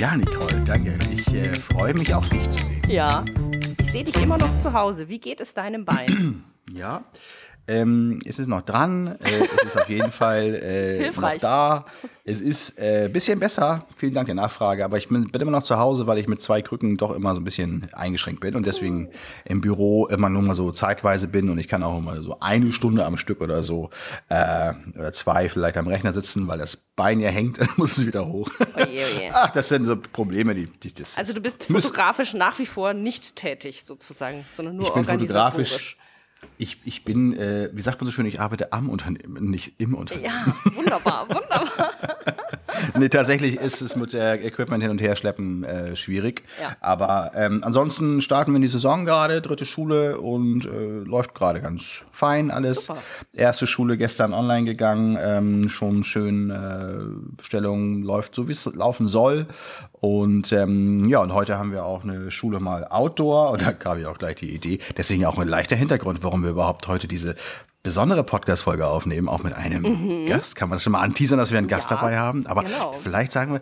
Ja, Nicole, danke. Ich äh, freue mich auch, dich zu sehen. Ja, ich sehe dich immer noch zu Hause. Wie geht es deinem Bein? Ja, ähm, es ist noch dran, äh, es ist auf jeden Fall äh, noch da. Es ist ein äh, bisschen besser, vielen Dank der Nachfrage, aber ich bin, bin, immer noch zu Hause, weil ich mit zwei Krücken doch immer so ein bisschen eingeschränkt bin und deswegen im Büro immer nur mal so zeitweise bin und ich kann auch immer so eine Stunde am Stück oder so äh, oder zwei vielleicht am Rechner sitzen, weil das Bein ja hängt, dann muss es wieder hoch. Oje, oje. Ach, das sind so Probleme, die, die das. Also du bist fotografisch nach wie vor nicht tätig sozusagen, sondern nur ich bin organisatorisch. Fotografisch ich, ich bin, äh, wie sagt man so schön, ich arbeite am Unternehmen, nicht im Unternehmen. Ja, wunderbar, wunderbar. nee, tatsächlich ist es mit der Equipment hin und her schleppen äh, schwierig. Ja. Aber ähm, ansonsten starten wir in die Saison gerade, dritte Schule und äh, läuft gerade ganz fein alles. Super. Erste Schule gestern online gegangen, ähm, schon schön äh, Bestellung läuft so wie es laufen soll. Und ähm, ja, und heute haben wir auch eine Schule mal Outdoor und da gab ich auch gleich die Idee. Deswegen auch ein leichter Hintergrund, warum wir überhaupt heute diese besondere Podcast-Folge aufnehmen, auch mit einem mhm. Gast. Kann man das schon mal anteasern, dass wir einen Gast ja, dabei haben? Aber genau. vielleicht sagen wir,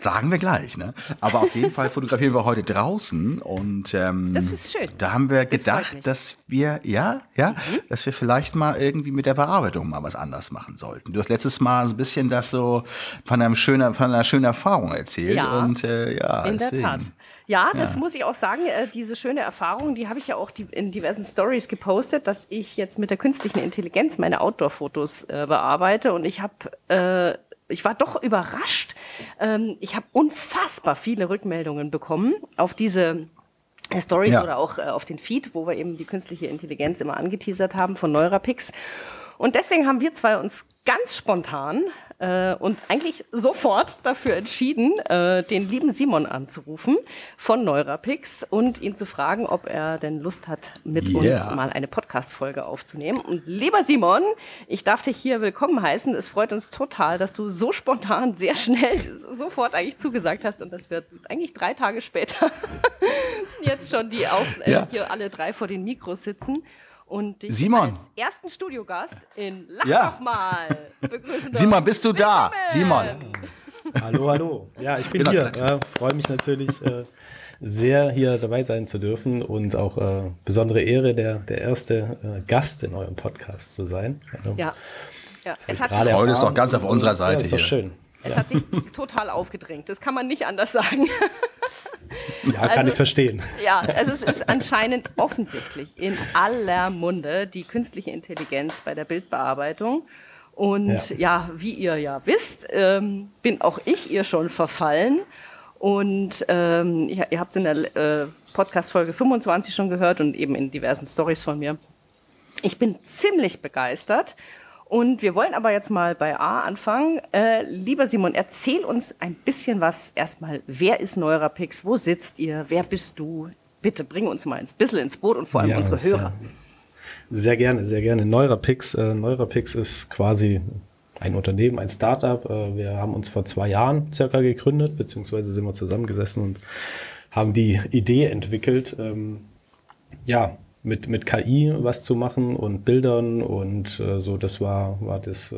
sagen wir gleich, ne? Aber auf jeden Fall fotografieren wir heute draußen und ähm, das ist schön. da haben wir gedacht, dass wir, ja, ja, mhm. dass wir vielleicht mal irgendwie mit der Bearbeitung mal was anders machen sollten. Du hast letztes Mal so ein bisschen das so von einem schöner, von einer schönen Erfahrung erzählt ja, und äh, ja, in deswegen. der Tat. Ja, das ja. muss ich auch sagen. Äh, diese schöne Erfahrung, die habe ich ja auch in diversen Stories gepostet, dass ich jetzt mit der künstlichen Intelligenz meine Outdoor-Fotos äh, bearbeite und ich habe äh, ich war doch überrascht. Ähm, ich habe unfassbar viele Rückmeldungen bekommen auf diese äh, Stories ja. oder auch äh, auf den Feed, wo wir eben die künstliche Intelligenz immer angeteasert haben von Neurapix. Und deswegen haben wir zwei uns ganz spontan äh, und eigentlich sofort dafür entschieden, äh, den lieben Simon anzurufen von Neurapix und ihn zu fragen, ob er denn Lust hat, mit yeah. uns mal eine Podcast-Folge aufzunehmen. Und lieber Simon, ich darf dich hier willkommen heißen. Es freut uns total, dass du so spontan, sehr schnell, sofort eigentlich zugesagt hast und das wird eigentlich drei Tage später jetzt schon die auf, äh, ja. hier alle drei vor den Mikros sitzen und dich Simon. als ersten Studiogast in Lach ja. doch mal begrüßen Simon, bist du da? Simon. Hallo, hallo. Ja, ich bin genau, hier. Ja, Freue mich natürlich äh, sehr, hier dabei sein zu dürfen und auch äh, besondere Ehre, der, der erste äh, Gast in eurem Podcast zu sein. Also, ja. ja. Es hat Freude ist doch ganz auf unserer Seite ja, ist doch schön. Es ja. hat sich total aufgedrängt. Das kann man nicht anders sagen. Ja, kann also, ich verstehen. Ja, also es ist anscheinend offensichtlich in aller Munde die künstliche Intelligenz bei der Bildbearbeitung. Und ja, ja wie ihr ja wisst, ähm, bin auch ich ihr schon verfallen. Und ähm, ihr, ihr habt es in der äh, Podcast-Folge 25 schon gehört und eben in diversen Stories von mir. Ich bin ziemlich begeistert und wir wollen aber jetzt mal bei A anfangen. Äh, lieber Simon, erzähl uns ein bisschen was erstmal. Wer ist Neurapix? Wo sitzt ihr? Wer bist du? Bitte bring uns mal ein bisschen ins Boot und vor allem ja, unsere Hörer. Sehr gerne, sehr gerne. Neurapix, äh, Neurapix ist quasi ein Unternehmen, ein Startup. Äh, wir haben uns vor zwei Jahren circa gegründet, beziehungsweise sind wir zusammengesessen und haben die Idee entwickelt, ähm, ja, mit, mit KI was zu machen und Bildern und äh, so, das war, war das, äh,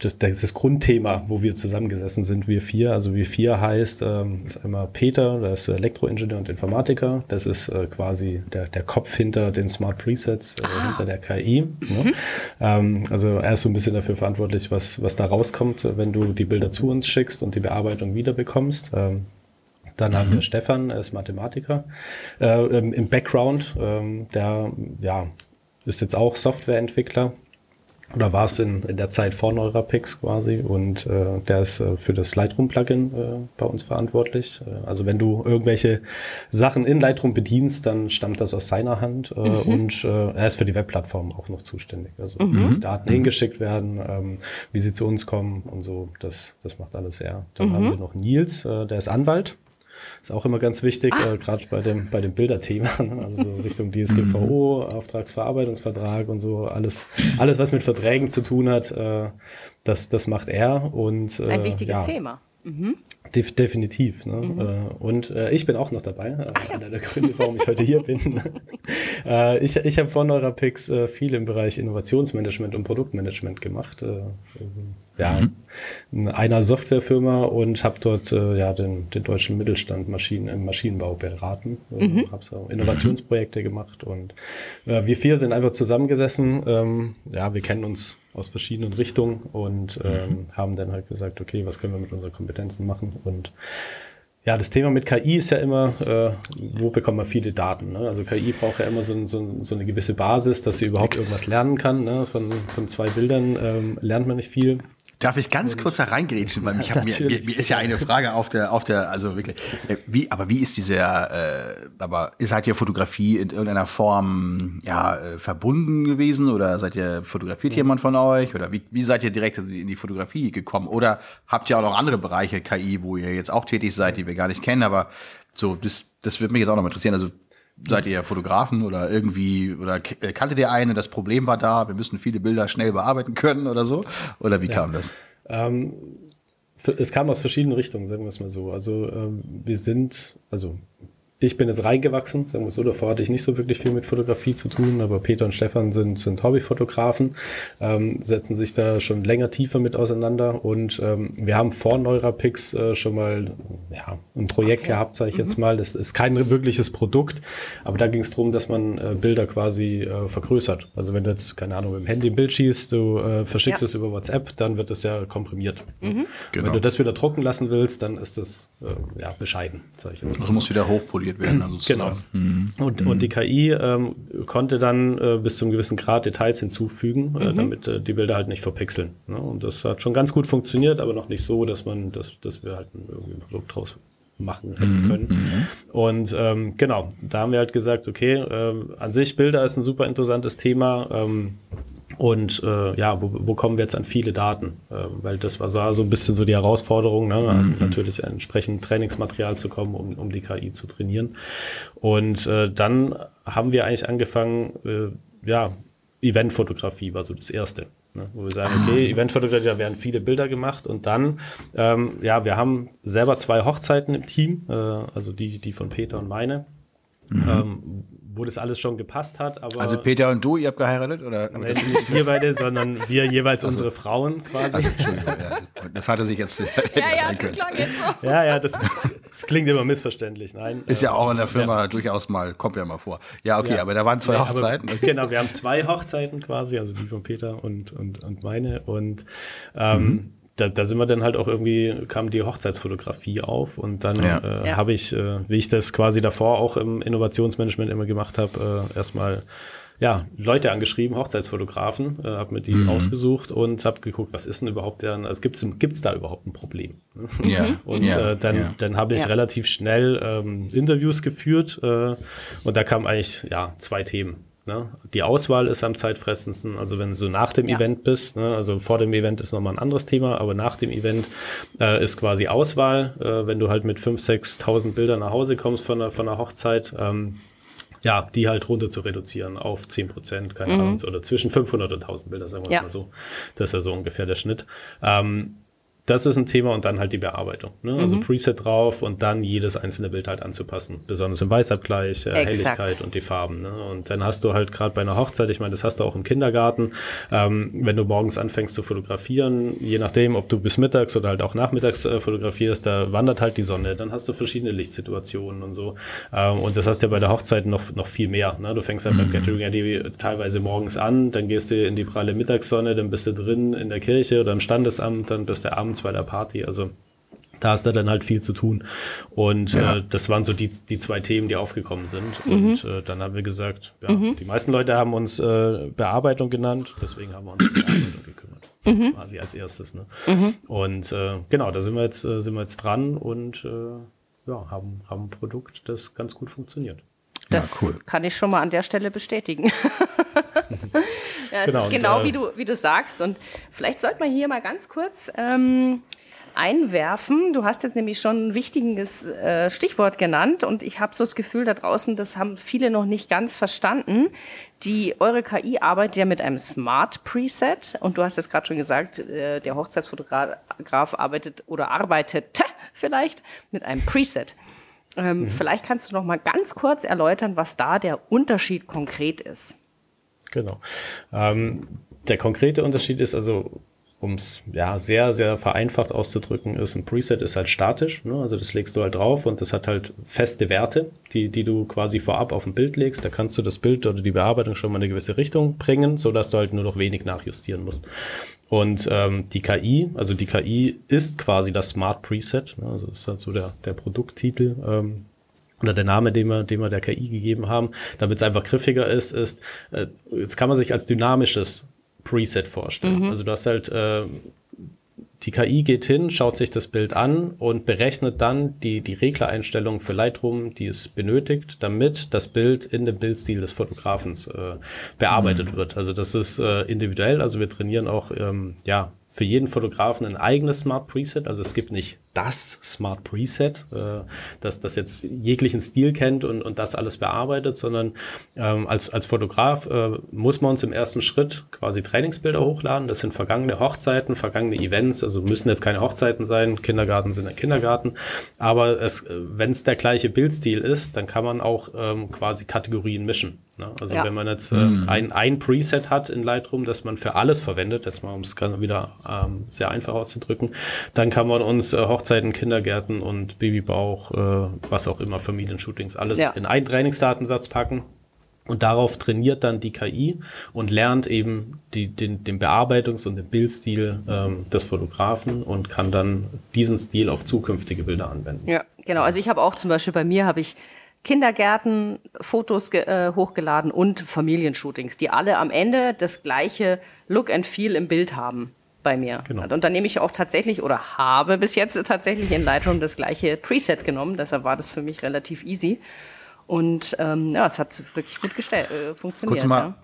das, das, das Grundthema, wo wir zusammengesessen sind, wir vier. Also wir vier heißt, ähm, ist einmal Peter, der ist Elektroingenieur und Informatiker. Das ist äh, quasi der, der Kopf hinter den Smart Presets, äh, ah. hinter der KI. Ne? Mhm. Ähm, also er ist so ein bisschen dafür verantwortlich, was, was da rauskommt, wenn du die Bilder zu uns schickst und die Bearbeitung wiederbekommst. Ähm, dann mhm. haben wir mhm. Stefan, er ist Mathematiker, äh, im, Background. Ähm, der ja, ist jetzt auch Softwareentwickler oder war es in, in der Zeit vor Neurapix quasi und äh, der ist äh, für das Lightroom-Plugin äh, bei uns verantwortlich. Äh, also wenn du irgendwelche Sachen in Lightroom bedienst, dann stammt das aus seiner Hand äh, mhm. und äh, er ist für die Webplattform auch noch zuständig. Also mhm. die Daten mhm. hingeschickt werden, ähm, wie sie zu uns kommen und so, das, das macht alles er. Dann haben mhm. wir noch Nils, äh, der ist Anwalt ist auch immer ganz wichtig, ah. äh, gerade bei dem, bei dem Bilderthema, ne? also so Richtung DSGVO, mhm. Auftragsverarbeitungsvertrag und so, alles, alles, was mit Verträgen zu tun hat, äh, das, das macht er. Und, äh, Ein wichtiges ja. Thema. Mhm. Def definitiv. Ne? Mhm. Äh, und äh, ich bin auch noch dabei. Äh. Einer der Gründe, warum ich heute hier bin. äh, ich ich habe von Neurapix äh, viel im Bereich Innovationsmanagement und Produktmanagement gemacht. Äh, ja, mhm. in einer Softwarefirma und habe dort äh, ja den, den deutschen Mittelstand Maschinen im Maschinenbau beraten. Mhm. Habe so Innovationsprojekte gemacht und wir vier sind einfach zusammengesessen. Ähm, ja, wir kennen uns aus verschiedenen Richtungen und ähm, mhm. haben dann halt gesagt, okay, was können wir mit unseren Kompetenzen machen und ja, das Thema mit KI ist ja immer, äh, wo bekommt man viele Daten? Ne? Also KI braucht ja immer so, so, so, eine gewisse Basis, dass sie überhaupt irgendwas lernen kann. Ne? Von, von zwei Bildern ähm, lernt man nicht viel. Darf ich ganz kurz da reingrätschen, weil mich hab, mir, mir, mir, ist ja eine Frage auf der, auf der, also wirklich, äh, wie, aber wie ist dieser, äh, aber seid ihr Fotografie in irgendeiner Form ja äh, verbunden gewesen oder seid ihr fotografiert ja. jemand von euch oder wie, wie seid ihr direkt in die Fotografie gekommen oder habt ihr auch noch andere Bereiche KI, wo ihr jetzt auch tätig seid, die wir gar nicht kennen, aber so das, das würde mich jetzt auch noch interessieren. Also seid ihr Fotografen oder irgendwie oder äh, kanntet ihr eine, das Problem war da, wir müssen viele Bilder schnell bearbeiten können oder so? Oder wie ja. kam das? Ähm, es kam aus verschiedenen Richtungen, sagen wir es mal so. Also ähm, wir sind, also ich bin jetzt reingewachsen, sagen wir so, davor hatte ich nicht so wirklich viel mit Fotografie zu tun, aber Peter und Stefan sind, sind Hobbyfotografen, ähm, setzen sich da schon länger tiefer mit auseinander und ähm, wir haben vor Neurapix äh, schon mal ja, ein Projekt okay. gehabt, sage ich mhm. jetzt mal. Das ist kein wirkliches Produkt, aber da ging es darum, dass man äh, Bilder quasi äh, vergrößert. Also wenn du jetzt, keine Ahnung, mit dem Handy ein Bild schießt, du äh, verschickst ja. es über WhatsApp, dann wird das ja komprimiert. Mhm. Genau. Wenn du das wieder drucken lassen willst, dann ist das äh, ja, bescheiden, sage ich jetzt mal. Das muss wieder hochpoliert kontrolliert werden. Also genau. Mhm. Und, und die KI ähm, konnte dann äh, bis zu einem gewissen Grad Details hinzufügen, äh, mhm. damit äh, die Bilder halt nicht verpixeln. Ne? Und das hat schon ganz gut funktioniert, aber noch nicht so, dass man, dass, dass wir halt ein, irgendwie ein Produkt draus machen hätten mhm. können. Mhm. Und ähm, genau, da haben wir halt gesagt, okay, äh, an sich Bilder ist ein super interessantes Thema. Ähm, und äh, ja, wo, wo kommen wir jetzt an viele Daten? Äh, weil das war so ein bisschen so die Herausforderung, ne? Mhm. natürlich entsprechend Trainingsmaterial zu kommen, um, um die KI zu trainieren. Und äh, dann haben wir eigentlich angefangen, äh, ja, Eventfotografie war so das Erste. Ne? Wo wir sagen, okay, ah. Eventfotografie, da werden viele Bilder gemacht und dann, ähm, ja, wir haben selber zwei Hochzeiten im Team, äh, also die, die von Peter und meine. Mhm. Ähm, wo das alles schon gepasst hat. Aber also Peter und du, ihr habt geheiratet? Oder? Nein, nicht wir beide, sondern wir jeweils also, unsere Frauen quasi. Also, ja, das hatte sich jetzt ja, ja, das klang jetzt so. Ja, ja, das, das, klingt immer missverständlich. Nein, ist ja auch in der Firma ja. durchaus mal, kommt ja mal vor. Ja, okay, ja. aber da waren zwei Hochzeiten. Aber, genau, wir haben zwei Hochzeiten quasi, also die von Peter und, und, und meine. Und ähm, mhm da, da sind wir dann halt auch irgendwie, kam die Hochzeitsfotografie auf und dann ja. äh, ja. habe ich, äh, wie ich das quasi davor auch im Innovationsmanagement immer gemacht habe, äh, erstmal ja, Leute angeschrieben, Hochzeitsfotografen, äh, habe mir die mhm. ausgesucht und habe geguckt, was ist denn überhaupt deren, also gibt's gibt's da überhaupt ein Problem? Ja. und ja, äh, dann, ja. dann habe ich relativ schnell ähm, Interviews geführt äh, und da kamen eigentlich ja zwei Themen. Ne? Die Auswahl ist am zeitfressendsten, also wenn du nach dem ja. Event bist, ne? also vor dem Event ist nochmal ein anderes Thema, aber nach dem Event äh, ist quasi Auswahl, äh, wenn du halt mit 5.000, 6.000 Bildern nach Hause kommst von der, von der Hochzeit, ähm, ja, die halt runter zu reduzieren auf 10 Prozent, keine mhm. Ahnung, oder zwischen 500 und 1000 Bilder, sagen wir ja. mal so. Das ist ja so ungefähr der Schnitt. Ähm, das ist ein Thema und dann halt die Bearbeitung. Ne? Also mhm. Preset drauf und dann jedes einzelne Bild halt anzupassen. Besonders im Weißabgleich, äh, Helligkeit und die Farben. Ne? Und dann hast du halt gerade bei einer Hochzeit, ich meine, das hast du auch im Kindergarten, ähm, wenn du morgens anfängst zu fotografieren, je nachdem, ob du bis mittags oder halt auch nachmittags äh, fotografierst, da wandert halt die Sonne. Dann hast du verschiedene Lichtsituationen und so. Ähm, und das hast du ja bei der Hochzeit noch, noch viel mehr. Ne? Du fängst halt mhm. beim Catering ja teilweise morgens an, dann gehst du in die pralle Mittagssonne, dann bist du drin in der Kirche oder im Standesamt, dann bist du abends abends bei der Party. Also da ist da dann halt viel zu tun. Und ja. äh, das waren so die, die zwei Themen, die aufgekommen sind. Mhm. Und äh, dann haben wir gesagt, ja, mhm. die meisten Leute haben uns äh, Bearbeitung genannt, deswegen haben wir uns um Bearbeitung gekümmert. Mhm. Quasi als erstes. Ne? Mhm. Und äh, genau, da sind wir jetzt, äh, sind wir jetzt dran und äh, ja, haben, haben ein Produkt, das ganz gut funktioniert. Das ja, cool. kann ich schon mal an der Stelle bestätigen. ja, es genau, ist genau und, äh, wie, du, wie du sagst. Und vielleicht sollte man hier mal ganz kurz ähm, einwerfen. Du hast jetzt nämlich schon ein wichtiges äh, Stichwort genannt und ich habe so das Gefühl da draußen, das haben viele noch nicht ganz verstanden. Die eure KI arbeitet ja mit einem Smart Preset und du hast es gerade schon gesagt, äh, der Hochzeitsfotograf arbeitet oder arbeitet vielleicht mit einem Preset. Ähm, mhm. Vielleicht kannst du noch mal ganz kurz erläutern, was da der Unterschied konkret ist. Genau. Ähm, der konkrete Unterschied ist also, um es ja sehr, sehr vereinfacht auszudrücken, ist ein Preset ist halt statisch. Ne? Also das legst du halt drauf und das hat halt feste Werte, die, die du quasi vorab auf ein Bild legst. Da kannst du das Bild oder die Bearbeitung schon mal in eine gewisse Richtung bringen, so dass du halt nur noch wenig nachjustieren musst. Und ähm, die KI, also die KI ist quasi das Smart Preset. Ne? Also das ist halt so der, der Produkttitel. Ähm, oder der Name, den wir, den wir der KI gegeben haben, damit es einfach griffiger ist, ist, äh, jetzt kann man sich als dynamisches Preset vorstellen. Mhm. Also du hast halt äh, die KI geht hin, schaut sich das Bild an und berechnet dann die, die Reglereinstellungen für Lightroom, die es benötigt, damit das Bild in dem Bildstil des Fotografens äh, bearbeitet mhm. wird. Also das ist äh, individuell, also wir trainieren auch ähm, ja, für jeden Fotografen ein eigenes Smart Preset. Also es gibt nicht das Smart Preset, äh, das, das jetzt jeglichen Stil kennt und, und das alles bearbeitet, sondern ähm, als, als Fotograf äh, muss man uns im ersten Schritt quasi Trainingsbilder hochladen. Das sind vergangene Hochzeiten, vergangene Events, also müssen jetzt keine Hochzeiten sein, Kindergarten sind ein Kindergarten. Aber es, wenn es der gleiche Bildstil ist, dann kann man auch ähm, quasi Kategorien mischen. Ne? Also ja. wenn man jetzt äh, mhm. ein, ein Preset hat in Lightroom, das man für alles verwendet, jetzt mal um es wieder ähm, sehr einfach auszudrücken, dann kann man uns äh, Hochzeiten, Kindergärten und Babybauch, äh, was auch immer, Familienshootings, alles ja. in einen Trainingsdatensatz packen. Und darauf trainiert dann die KI und lernt eben die, den, den Bearbeitungs- und den Bildstil ähm, des Fotografen und kann dann diesen Stil auf zukünftige Bilder anwenden. Ja, genau. Also ich habe auch zum Beispiel bei mir habe ich Kindergärten Fotos äh, hochgeladen und Familienshootings, die alle am Ende das gleiche Look and Feel im Bild haben bei mir. Genau. Und dann nehme ich auch tatsächlich oder habe bis jetzt tatsächlich in Lightroom das gleiche Preset genommen. Deshalb war das für mich relativ easy. Und ähm, ja, es hat wirklich gut äh, funktioniert. Kurz mal, ja.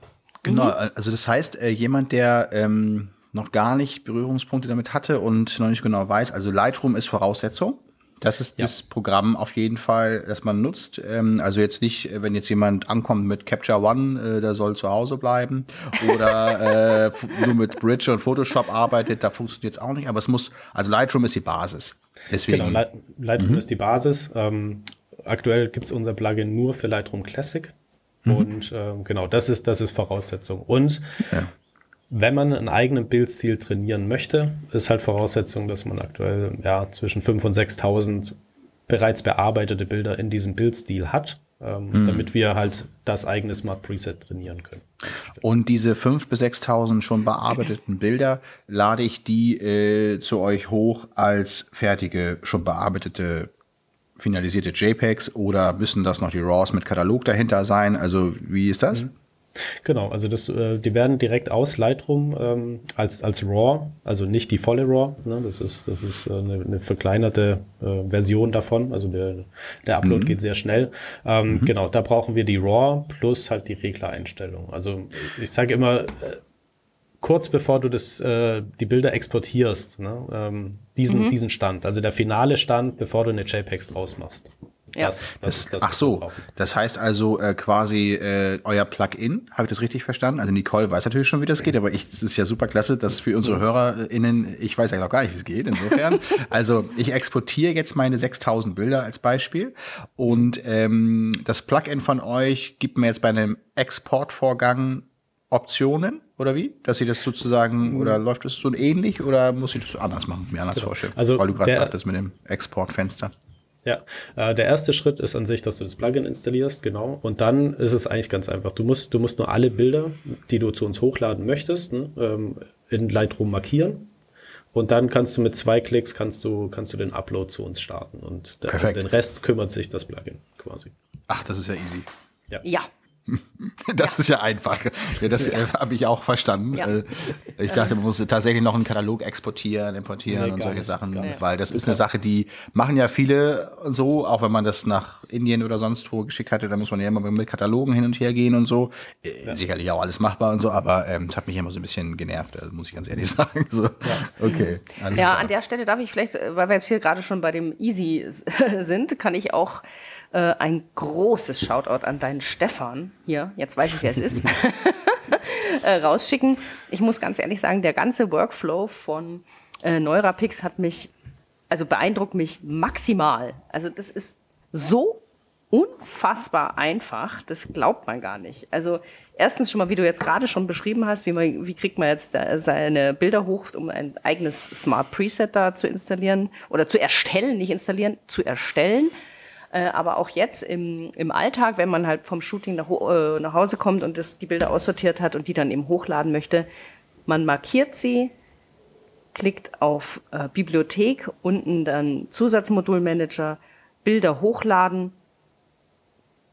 genau, mhm. also das heißt, äh, jemand, der ähm, noch gar nicht Berührungspunkte damit hatte und noch nicht genau weiß, also Lightroom ist Voraussetzung. Das ist ja. das Programm auf jeden Fall, das man nutzt. Ähm, also jetzt nicht, äh, wenn jetzt jemand ankommt mit Capture One, äh, der soll zu Hause bleiben. Oder äh, nur mit Bridge und Photoshop arbeitet, da funktioniert es auch nicht. Aber es muss, also Lightroom ist die Basis. Deswegen. Genau, Lightroom mhm. ist die Basis. Ähm, aktuell gibt es unser Plugin nur für Lightroom Classic. Mhm. Und ähm, genau, das ist, das ist Voraussetzung. Und ja wenn man einen eigenen Bildstil trainieren möchte, ist halt Voraussetzung, dass man aktuell ja, zwischen 5.000 und 6.000 bereits bearbeitete Bilder in diesem Bildstil hat, ähm, mhm. damit wir halt das eigene Smart Preset trainieren können. Und diese 5.000 bis 6.000 schon bearbeiteten Bilder, lade ich die äh, zu euch hoch als fertige, schon bearbeitete finalisierte JPEGs oder müssen das noch die RAWs mit Katalog dahinter sein? Also wie ist das? Mhm. Genau, also das, äh, die werden direkt aus Lightroom ähm, als, als RAW, also nicht die volle RAW, ne, das ist, das ist äh, eine, eine verkleinerte äh, Version davon, also der, der Upload mhm. geht sehr schnell. Ähm, mhm. Genau, da brauchen wir die RAW plus halt die Reglereinstellung. Also ich sage immer, äh, kurz bevor du das, äh, die Bilder exportierst, ne, ähm, diesen, mhm. diesen Stand, also der finale Stand, bevor du eine JPEGs draus machst. Ja. Das, das, das, ach so, das heißt also äh, quasi äh, euer Plugin, habe ich das richtig verstanden? Also Nicole weiß natürlich schon, wie das geht, aber ich, das ist ja super klasse, dass für unsere HörerInnen, ich weiß ja noch gar nicht, wie es geht, insofern. also ich exportiere jetzt meine 6000 Bilder als Beispiel und ähm, das Plugin von euch gibt mir jetzt bei einem Exportvorgang Optionen oder wie? Dass sie das sozusagen, oder läuft das so ähnlich oder muss ich das anders machen, mir anders genau. vorstellen? Also Weil du gerade sagtest mit dem Exportfenster. Ja, äh, der erste Schritt ist an sich, dass du das Plugin installierst, genau. Und dann ist es eigentlich ganz einfach. Du musst, du musst nur alle Bilder, die du zu uns hochladen möchtest, ne, ähm, in Lightroom markieren. Und dann kannst du mit zwei Klicks kannst du, kannst du den Upload zu uns starten. Und der, den Rest kümmert sich das Plugin quasi. Ach, das ist ja easy. Ja. ja. Das ist ja einfach. Ja, das äh, habe ich auch verstanden. Ja. Äh, ich dachte, man muss tatsächlich noch einen Katalog exportieren, importieren nee, und solche nicht, Sachen, weil das ist eine Sache, die machen ja viele so, auch wenn man das nach Indien oder sonst wo geschickt hatte, da muss man ja immer mit Katalogen hin und her gehen und so. Äh, ja. Sicherlich auch alles machbar und so, aber ähm, das hat mich immer so ein bisschen genervt, also muss ich ganz ehrlich sagen. So. Ja. Okay. ja, klar. an der Stelle darf ich vielleicht, weil wir jetzt hier gerade schon bei dem Easy sind, kann ich auch äh, ein großes Shoutout an deinen Stefan hier, jetzt weiß ich, wer es ist, äh, rausschicken. Ich muss ganz ehrlich sagen, der ganze Workflow von äh, Neurapix hat mich, also beeindruckt mich maximal. Also das ist so unfassbar einfach, das glaubt man gar nicht. Also erstens schon mal, wie du jetzt gerade schon beschrieben hast, wie, man, wie kriegt man jetzt seine Bilder hoch, um ein eigenes Smart Preset da zu installieren oder zu erstellen, nicht installieren, zu erstellen. Äh, aber auch jetzt im, im Alltag, wenn man halt vom Shooting nach, äh, nach Hause kommt und das, die Bilder aussortiert hat und die dann eben hochladen möchte, man markiert sie, klickt auf äh, Bibliothek, unten dann Zusatzmodulmanager, Bilder hochladen,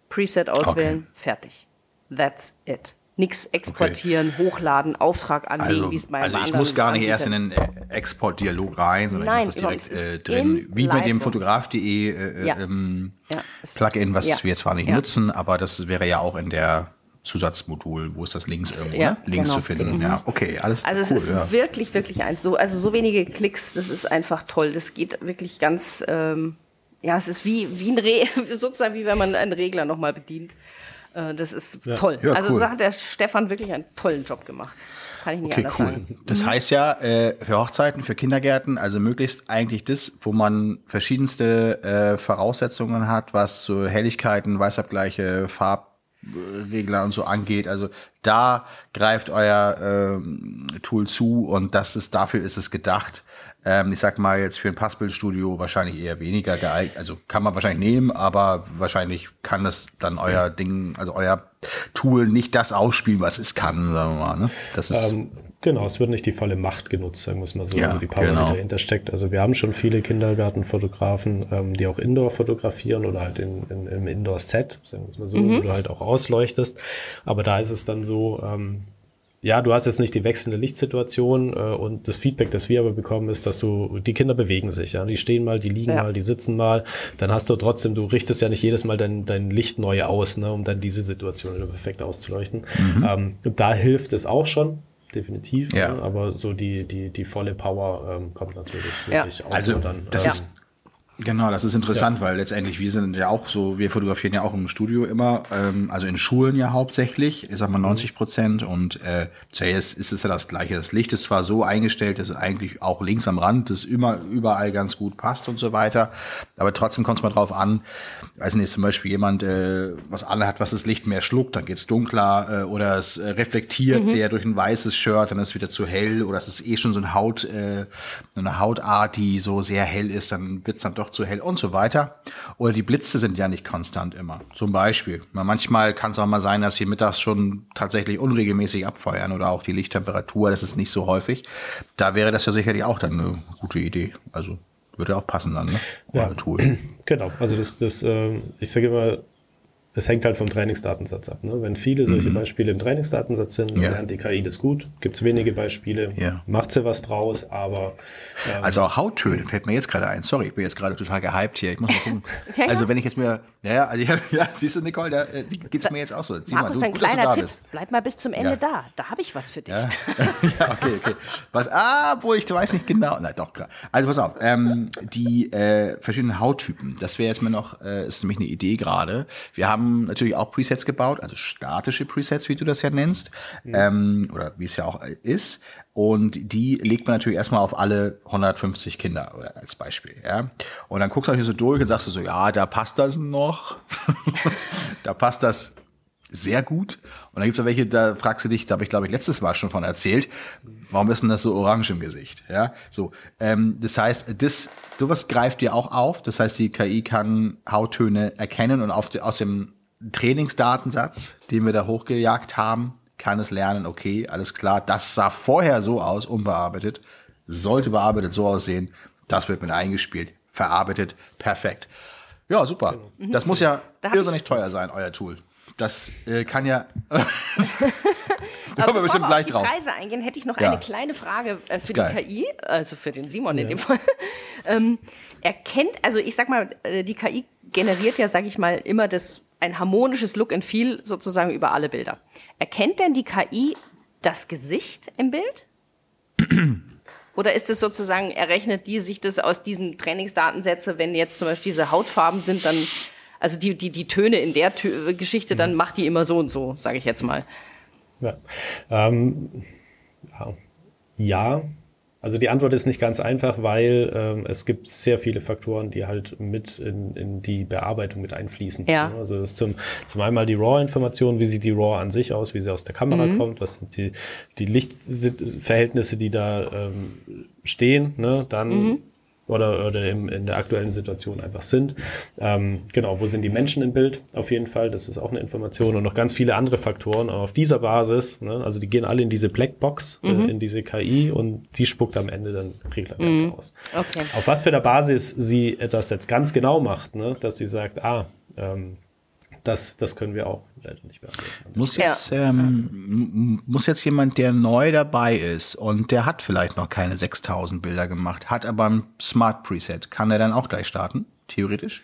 Preset auswählen, okay. fertig. That's it nichts exportieren, okay. hochladen, Auftrag anlegen, also, wie es bei Also ich muss gar nicht erst in den äh, Exportdialog rein, sondern Nein, ich habe das direkt äh, drin, wie bei dem fotograf.de äh, ja. ähm, ja. Plugin, was ja. wir zwar nicht nutzen, aber das wäre ja auch in der Zusatzmodul, wo ist das Links irgendwo, ja, ne? Links genau. zu finden. Mhm. Ja, okay, alles Also es ist ja. wirklich, wirklich eins. So, also so wenige Klicks, das ist einfach toll. Das geht wirklich ganz, ähm, ja, es ist wie, wie ein Re sozusagen wie wenn man einen Regler nochmal bedient. Äh, das ist ja. toll. Ja, also cool. da hat der Stefan wirklich einen tollen Job gemacht. Kann ich nicht okay, anders cool. sagen. Das mhm. heißt ja, äh, für Hochzeiten, für Kindergärten, also möglichst eigentlich das, wo man verschiedenste äh, Voraussetzungen hat, was so Helligkeiten, Weißabgleiche, Farbregler und so angeht. Also da greift euer äh, Tool zu und das ist dafür ist es gedacht. Ähm, ich sag mal jetzt für ein Passbildstudio wahrscheinlich eher weniger geeignet. Also kann man wahrscheinlich nehmen, aber wahrscheinlich kann das dann euer Ding, also euer Tool nicht das ausspielen, was es kann, sagen wir mal. Ne? Das ist ähm, genau, es wird nicht die volle Macht genutzt, sagen wir es mal so, ja, also die Power, genau. die dahinter steckt. Also wir haben schon viele Kindergartenfotografen, ähm, die auch Indoor fotografieren oder halt in, in, im Indoor-Set, sagen wir es mal so, mhm. wo du halt auch ausleuchtest. Aber da ist es dann so, ähm, ja, du hast jetzt nicht die wechselnde Lichtsituation äh, und das Feedback, das wir aber bekommen, ist, dass du, die Kinder bewegen sich, ja. Die stehen mal, die liegen ja. mal, die sitzen mal. Dann hast du trotzdem, du richtest ja nicht jedes Mal dein, dein Licht neu aus, ne, um dann diese Situation wieder perfekt auszuleuchten. Mhm. Ähm, da hilft es auch schon, definitiv. Ja. Ne, aber so die, die, die volle Power ähm, kommt natürlich wirklich ja. auch also, dann. Das ähm, ist Genau, das ist interessant, ja. weil letztendlich wir sind ja auch so, wir fotografieren ja auch im Studio immer, ähm, also in Schulen ja hauptsächlich, ich sag mal 90 Prozent und äh, zuerst ist es ja das Gleiche. Das Licht ist zwar so eingestellt, dass es eigentlich auch links am Rand, das immer überall ganz gut passt und so weiter, aber trotzdem kommt es mal drauf an, weiß nicht, zum Beispiel jemand äh, was anhat, was das Licht mehr schluckt, dann geht's dunkler äh, oder es äh, reflektiert mhm. sehr durch ein weißes Shirt, dann ist es wieder zu hell oder es ist eh schon so ein Haut, äh, eine Hautart, die so sehr hell ist, dann wird's dann doch zu hell und so weiter. Oder die Blitze sind ja nicht konstant immer. Zum Beispiel. Manchmal kann es auch mal sein, dass sie mittags schon tatsächlich unregelmäßig abfeuern oder auch die Lichttemperatur, das ist nicht so häufig. Da wäre das ja sicherlich auch dann eine gute Idee. Also würde auch passen dann, ne? Ja, Tool. Genau. Also das, das, äh, ich sage immer, es hängt halt vom Trainingsdatensatz ab. Ne? Wenn viele solche mhm. Beispiele im Trainingsdatensatz sind, ja. lernt die KI das gut. Gibt es wenige Beispiele, ja. macht sie was draus, aber. Ähm, also auch Hauttöne fällt mir jetzt gerade ein. Sorry, ich bin jetzt gerade total gehypt hier. Ich muss mal gucken. ja, also wenn ich jetzt mir, ja, also, ja, siehst du, Nicole, da äh, geht es mir jetzt auch so. Sieh Markus, mal, du, ein kleiner Tipp. Bist. Bleib mal bis zum Ende da. Da habe ich was für dich. Ja, okay, okay. Was, ah, wo ich weiß nicht genau. Na doch, klar. Also pass auf, ähm, die äh, verschiedenen Hauttypen, das wäre jetzt mal noch, äh, ist nämlich eine Idee gerade. Wir haben haben natürlich auch Presets gebaut, also statische Presets, wie du das ja nennst, mhm. ähm, oder wie es ja auch ist. Und die legt man natürlich erstmal auf alle 150 Kinder als Beispiel. Ja? Und dann guckst du natürlich so durch und sagst du so, ja, da passt das noch. da passt das sehr gut. Und dann gibt es welche, da fragst du dich, da habe ich glaube ich letztes Mal schon von erzählt, warum ist denn das so orange im Gesicht? Ja, so. Ähm, das heißt, das sowas greift dir auch auf. Das heißt, die KI kann Hauttöne erkennen und auf aus dem Trainingsdatensatz, den wir da hochgejagt haben, kann es lernen, okay, alles klar, das sah vorher so aus, unbearbeitet, sollte bearbeitet so aussehen, das wird mit eingespielt, verarbeitet, perfekt. Ja, super. Genau. Das muss ja irrsinnig teuer sein, euer Tool. Das äh, kann ja. da kommen wir bestimmt gleich drauf. Wenn Preise eingehen, hätte ich noch ja. eine kleine Frage äh, für die KI, also für den Simon ja. in dem Fall. ähm, erkennt, also ich sag mal, äh, die KI generiert ja, sag ich mal, immer das ein harmonisches Look and Feel sozusagen über alle Bilder. Erkennt denn die KI das Gesicht im Bild? Oder ist es sozusagen, errechnet die sich das aus diesen Trainingsdatensätze, wenn jetzt zum Beispiel diese Hautfarben sind, dann, also die, die, die Töne in der Tö Geschichte, dann macht die immer so und so, sage ich jetzt mal. Ja. Ähm, ja. ja. Also die Antwort ist nicht ganz einfach, weil ähm, es gibt sehr viele Faktoren, die halt mit in, in die Bearbeitung mit einfließen. Ja. Also das ist zum, zum einen die RAW-Information, wie sieht die RAW an sich aus, wie sie aus der Kamera mhm. kommt, was sind die, die Lichtverhältnisse, die da ähm, stehen. Ne? Dann mhm oder, oder im, in der aktuellen Situation einfach sind. Ähm, genau, wo sind die Menschen im Bild? Auf jeden Fall, das ist auch eine Information und noch ganz viele andere Faktoren. Aber auf dieser Basis, ne, also die gehen alle in diese Blackbox, äh, mhm. äh, in diese KI und die spuckt am Ende dann Reglerwerte mhm. aus. Okay. Auf was für der Basis sie das jetzt ganz genau macht, ne, dass sie sagt, ah, ähm, das, das können wir auch leider nicht beantworten. Muss jetzt, ja. ähm, muss jetzt jemand, der neu dabei ist und der hat vielleicht noch keine 6000 Bilder gemacht, hat aber ein Smart Preset, kann er dann auch gleich starten, theoretisch?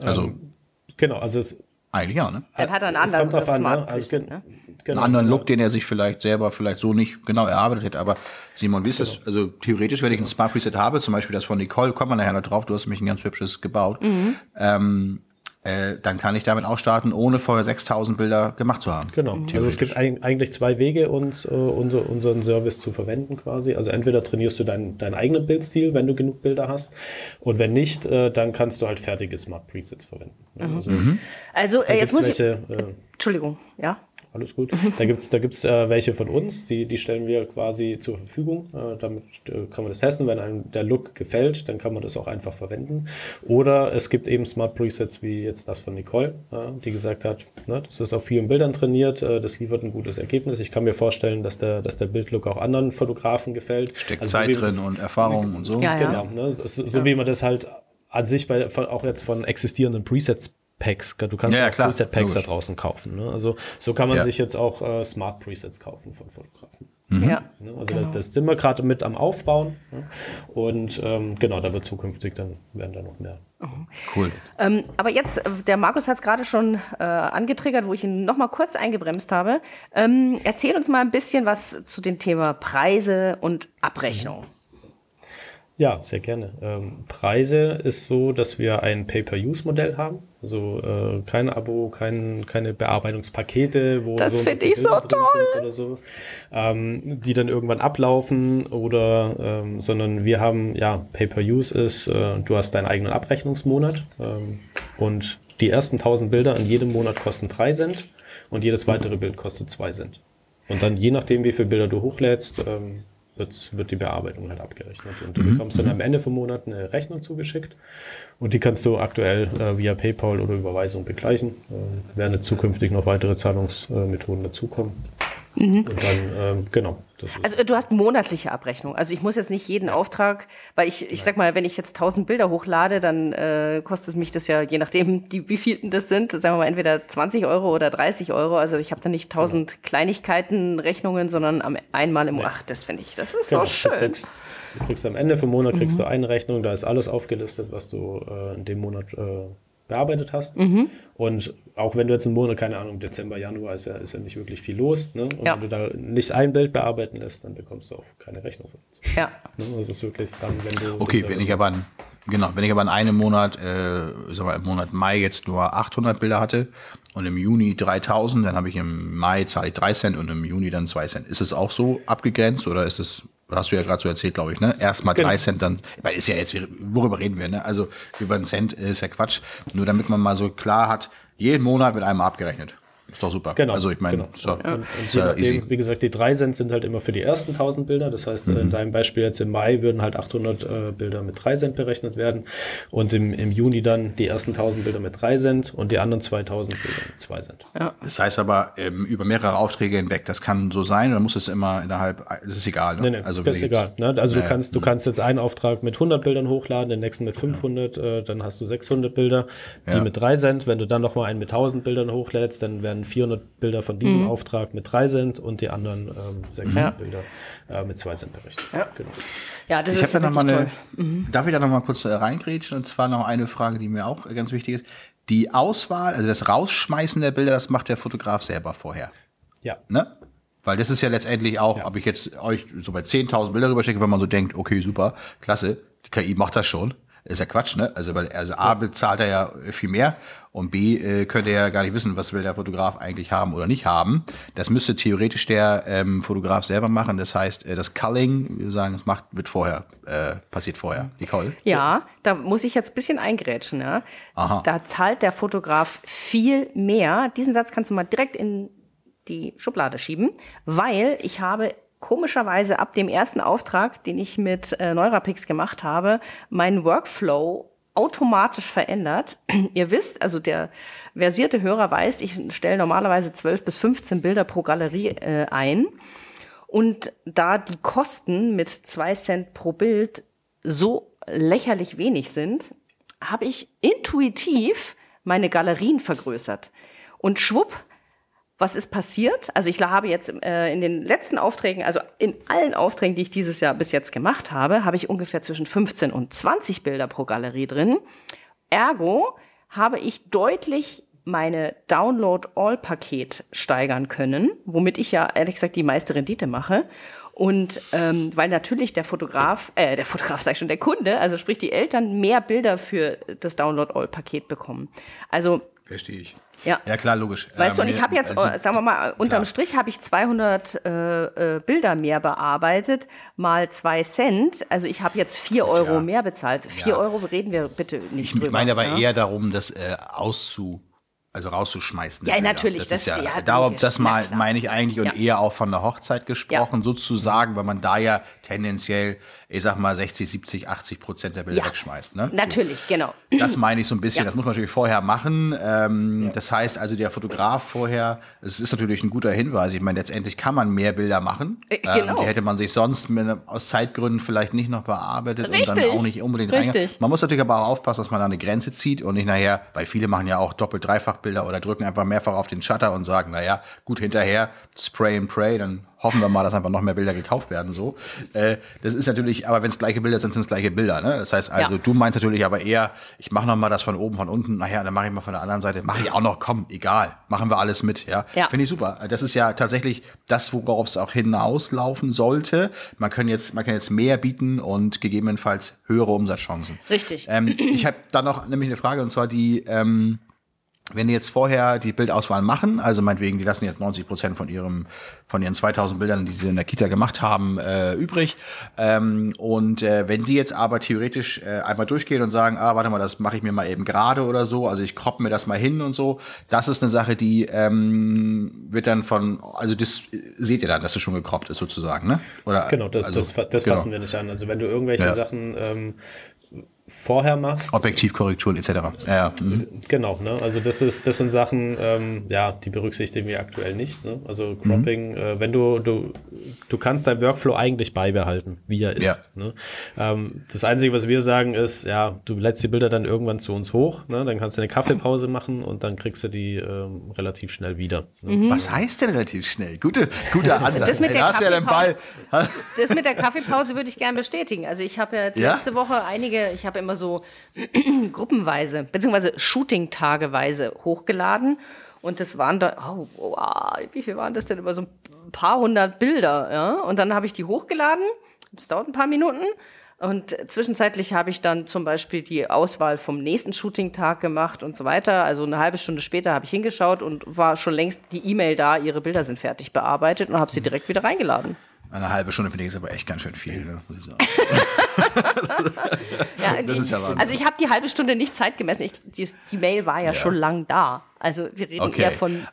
Also. Ähm, genau, also es, eigentlich ja, ne? Dann hat er einen anderen an, Smart ne? also, ne? Genau, einen anderen Look, den er sich vielleicht selber vielleicht so nicht genau erarbeitet hätte. Aber Simon, wie ist genau. das? Also theoretisch, wenn ich ein Smart Preset habe, zum Beispiel das von Nicole, kommt man nachher noch drauf, du hast mich ein ganz hübsches gebaut. Mhm. Ähm, äh, dann kann ich damit auch starten, ohne vorher 6000 Bilder gemacht zu haben. Genau. Also es gibt eigentlich zwei Wege, uns, äh, unser, unseren Service zu verwenden quasi. Also entweder trainierst du deinen, deinen eigenen Bildstil, wenn du genug Bilder hast. Und wenn nicht, äh, dann kannst du halt fertige Smart Presets verwenden. Mhm. Also, mhm. also äh, jetzt muss welche, ich... Äh, Entschuldigung, ja? Alles gut. Da gibt's da gibt's äh, welche von uns, die, die stellen wir quasi zur Verfügung. Äh, damit äh, kann man das testen. Wenn einem der Look gefällt, dann kann man das auch einfach verwenden. Oder es gibt eben Smart Presets wie jetzt das von Nicole, äh, die gesagt hat, ne, das ist auf vielen Bildern trainiert, äh, das liefert ein gutes Ergebnis. Ich kann mir vorstellen, dass der, dass der Bildlook auch anderen Fotografen gefällt. Steckt also Zeit so drin und Erfahrung und so. Ja, genau. Ne, so, so ja. wie man das halt an sich bei, auch jetzt von existierenden Presets Packs. Du kannst ja, ja, auch Preset Packs da draußen kaufen. Ne? Also so kann man ja. sich jetzt auch äh, Smart Presets kaufen von Fotografen. Mhm. Ja. Ne? Also genau. das, das sind wir gerade mit am Aufbauen. Ne? Und ähm, genau, da wird zukünftig dann werden da noch mehr. Cool. Ähm, aber jetzt, äh, der Markus hat es gerade schon äh, angetriggert, wo ich ihn noch mal kurz eingebremst habe. Ähm, erzähl uns mal ein bisschen was zu dem Thema Preise und Abrechnung. Mhm. Ja, sehr gerne. Ähm, Preise ist so, dass wir ein Pay-per-Use-Modell haben. Also äh, kein Abo, kein, keine Bearbeitungspakete, wo das so finde ich so toll. oder so, ähm, die dann irgendwann ablaufen oder ähm, sondern wir haben ja Pay-per-Use ist, äh, du hast deinen eigenen Abrechnungsmonat ähm, und die ersten 1000 Bilder in jedem Monat kosten 3 Cent und jedes weitere Bild kostet 2 Cent. Und dann je nachdem, wie viele Bilder du hochlädst, ähm, wird, wird die Bearbeitung halt abgerechnet. Und du mhm. bekommst dann am Ende vom Monat eine Rechnung zugeschickt und die kannst du aktuell äh, via PayPal oder Überweisung begleichen. Äh, werden zukünftig noch weitere Zahlungsmethoden dazukommen. Mhm. Und dann, ähm, genau. also du hast monatliche Abrechnung. Also ich muss jetzt nicht jeden Auftrag, weil ich, ich sag mal, wenn ich jetzt 1000 Bilder hochlade, dann äh, kostet mich das ja, je nachdem, die, wie viel das sind, sagen wir mal entweder 20 Euro oder 30 Euro. Also ich habe da nicht 1000 genau. Kleinigkeiten, Rechnungen, sondern am, einmal im Monat. Ach, das finde ich, das ist genau. so schön. Du kriegst, du kriegst, am Ende vom Monat kriegst mhm. du eine Rechnung, da ist alles aufgelistet, was du äh, in dem Monat äh, bearbeitet hast. Mhm. Und auch wenn du jetzt einen Monat, keine Ahnung, Dezember, Januar ist ja, ist ja nicht wirklich viel los. Ne? Und ja. wenn du da nicht ein Bild bearbeiten lässt, dann bekommst du auch keine Rechnung von uns. Ja. Ne? Das ist wirklich dann, wenn du. Okay, wenn ich aber an, genau, wenn ich aber in einem Monat, äh, sag mal, im Monat Mai jetzt nur 800 Bilder hatte und im Juni 3000, dann habe ich im Mai zahle ich 3 Cent und im Juni dann 2 Cent. Ist es auch so abgegrenzt oder ist es hast du ja gerade so erzählt, glaube ich, ne? Erstmal genau. drei Cent, dann, weil ist ja jetzt, worüber reden wir, ne? Also über einen Cent ist ja Quatsch. Nur damit man mal so klar hat, jeden Monat wird einmal abgerechnet. Ist doch super. Genau. Also ich meine, genau. so, und, und je nachdem, wie gesagt, die drei Cent sind halt immer für die ersten 1000 Bilder. Das heißt, Mhm. in deinem Beispiel jetzt im Mai würden halt 800 äh, Bilder mit 3 Cent berechnet werden und im, im Juni dann die ersten 1000 Bilder mit 3 Cent und die anderen 2000 Bilder mit 2 Cent. Das heißt aber ähm, über mehrere Aufträge hinweg, das kann so sein oder muss es immer innerhalb, das ist egal. Ne? Nee, nee, also das ist egal. Ne? Also Ja, du kannst, du kannst jetzt einen Auftrag mit 100 Bildern hochladen, den nächsten mit 500, äh, dann hast du 600 Bilder, die Ja. mit 3 Cent. Wenn du dann noch mal einen mit 1000 Bildern hochlädst, dann werden 400 Bilder von diesem Auftrag mit 3 Cent und die anderen ähm, 600 Ja. Bilder äh, mit 2 Cent berechnet. Genau. Ja, das Ich ist ja noch mal eine, toll. darf ich da noch mal kurz äh, reingrätschen? Und zwar noch eine Frage, die mir auch ganz wichtig ist. Die Auswahl, also das Rausschmeißen der Bilder, das macht der Fotograf selber vorher. Ja. Ne? Weil das ist ja letztendlich auch, ob ich jetzt euch so bei 10.000 Bilder rüberschicke, wenn man so denkt, okay, super, klasse, die KI macht das schon. Ist ja Quatsch, ne? Also, weil, also A bezahlt er ja viel mehr und B äh, könnte er ja gar nicht wissen, was will der Fotograf eigentlich haben oder nicht haben. Das müsste theoretisch der ähm, Fotograf selber machen. Das heißt, äh, das Culling, wir sagen, das macht, wird vorher, äh, passiert vorher. Nicole? Ja, da muss ich jetzt ein bisschen eingrätschen. Ja. Aha. Da zahlt der Fotograf viel mehr. Diesen Satz kannst du mal direkt in die Schublade schieben, weil ich habe komischerweise ab dem ersten Auftrag, den ich mit äh, Neurapix gemacht habe, meinen Workflow automatisch verändert. Ihr wisst, also der versierte Hörer weiß, ich stelle normalerweise 12 bis 15 Bilder pro Galerie äh, ein. Und da die Kosten mit zwei Cent pro Bild so lächerlich wenig sind, habe ich intuitiv meine Galerien vergrößert. Und schwupp, was ist passiert? Also ich habe jetzt äh, in den letzten Aufträgen, also in allen Aufträgen, die ich dieses Jahr bis jetzt gemacht habe, habe ich ungefähr zwischen 15 und 20 Bilder pro Galerie drin. Ergo habe ich deutlich meine Download-All-Paket steigern können, womit ich ja ehrlich gesagt die meiste Rendite mache. Und ähm, weil natürlich der Fotograf, äh, der Fotograf sag ich schon, der Kunde, also sprich die Eltern, mehr Bilder für das Download-All-Paket bekommen. Also Verstehe ich. Ja. Ja, klar, logisch. Weißt du, und Ähm, ich habe jetzt, also- sagen wir mal, unterm klar. Strich habe ich 200 äh, äh, Bilder mehr bearbeitet, mal zwei Cent. Also ich habe jetzt vier Euro Ja. mehr bezahlt. Vier Ja. Euro reden wir bitte nicht drüber. Ich meine aber ja? eher darum, das äh, auszu, also rauszuschmeißen. Ja, natürlich, Das, das- ist ja, ja, darum, das mal, meine ich eigentlich und Ja. eher auch von der Hochzeit gesprochen, sozusagen, weil man da ja tendenziell, ich sag mal, 60, 70, 80 Prozent der Bilder Ja. wegschmeißt. Ne? Natürlich, genau. So. Das meine ich so ein bisschen. Ja. Das muss man natürlich vorher machen. Ähm, Das heißt also, der Fotograf vorher, es ist natürlich ein guter Hinweis. Ich meine, letztendlich kann man mehr Bilder machen. Äh, Ähm, genau. die hätte man sich sonst mit, aus Zeitgründen vielleicht nicht noch bearbeitet und Richtig. dann auch nicht unbedingt reingegangen. Man muss natürlich aber auch aufpassen, dass man da eine Grenze zieht und nicht nachher, weil viele machen ja auch doppelt, dreifach Bilder oder drücken einfach mehrfach auf den Shutter und sagen, naja, gut hinterher, Spray and Pray, dann hoffen wir mal, dass einfach noch mehr Bilder gekauft werden, so. Äh, das ist natürlich, aber wenn es gleiche Bilder sind, sind es gleiche Bilder, ne? Das heißt also, Ja. du meinst natürlich aber eher, ich mache noch mal das von oben, von unten, naja, dann mache ich mal von der anderen Seite, mache ich auch noch, komm, egal, machen wir alles mit, ja. Ja. Finde ich super. Das ist ja tatsächlich das, worauf es auch hinauslaufen sollte. Man kann jetzt, man kann jetzt mehr bieten und gegebenenfalls höhere Umsatzchancen. Richtig. Ähm, ich habe da noch nämlich eine Frage und zwar die, ähm, wenn die jetzt vorher die Bildauswahl machen, also meinetwegen, die lassen jetzt 90 Prozent von ihrem, von ihren 2000 Bildern, die sie in der Kita gemacht haben, äh, übrig. Ähm, und äh, wenn die jetzt aber theoretisch äh, einmal durchgehen und sagen, ah, warte mal, das mache ich mir mal eben gerade oder so, also ich kropp mir das mal hin und so, das ist eine Sache, die ähm, wird dann von, also das äh, seht ihr dann, dass es schon gekroppt ist sozusagen, ne? Oder Genau, das, also, das, das genau. fassen wir nicht an. Also wenn du irgendwelche Ja. Sachen ähm, vorher machst, Objektivkorrekturen etc. Ja, ja. Mhm. Genau, ne? Also das ist, das sind Sachen, ähm, ja, die berücksichtigen wir aktuell nicht. Ne? Also Cropping, äh, wenn du, du, du kannst dein Workflow eigentlich beibehalten, wie er ist. Ja. Ne? Ähm, das Einzige, was wir sagen, ist, ja, du lädst die Bilder dann irgendwann zu uns hoch, ne? dann kannst du eine Kaffeepause machen und dann kriegst du die ähm, relativ schnell wieder. Ne? Was heißt denn relativ schnell? Gute, guter Ansatz. das mit der da hast du ja den Ball. Das mit der Kaffeepause würde ich gerne bestätigen. Also ich habe ja jetzt Ja? letzte Woche einige, ich habe immer so gruppenweise, beziehungsweise Shooting-tageweise hochgeladen. Und das waren da, oh, wow, wie viel waren das denn? Immer so ein paar hundert Bilder. Ja? Und dann habe ich die hochgeladen. Das dauert ein paar Minuten. Und zwischenzeitlich habe ich dann zum Beispiel die Auswahl vom nächsten Shooting-Tag gemacht und so weiter. Also eine halbe Stunde später habe ich hingeschaut und war schon längst die E-Mail da, ihre Bilder sind fertig bearbeitet und habe sie direkt wieder reingeladen. Eine halbe Stunde finde ich ist aber echt ganz schön viel. Ne? muss ich sagen. Ja, Das die, ist ja Wahnsinn. Also ich habe die halbe Stunde nicht Zeit gemessen. Ich, die, die Mail war ja, schon lang da. Also wir reden Okay. eher von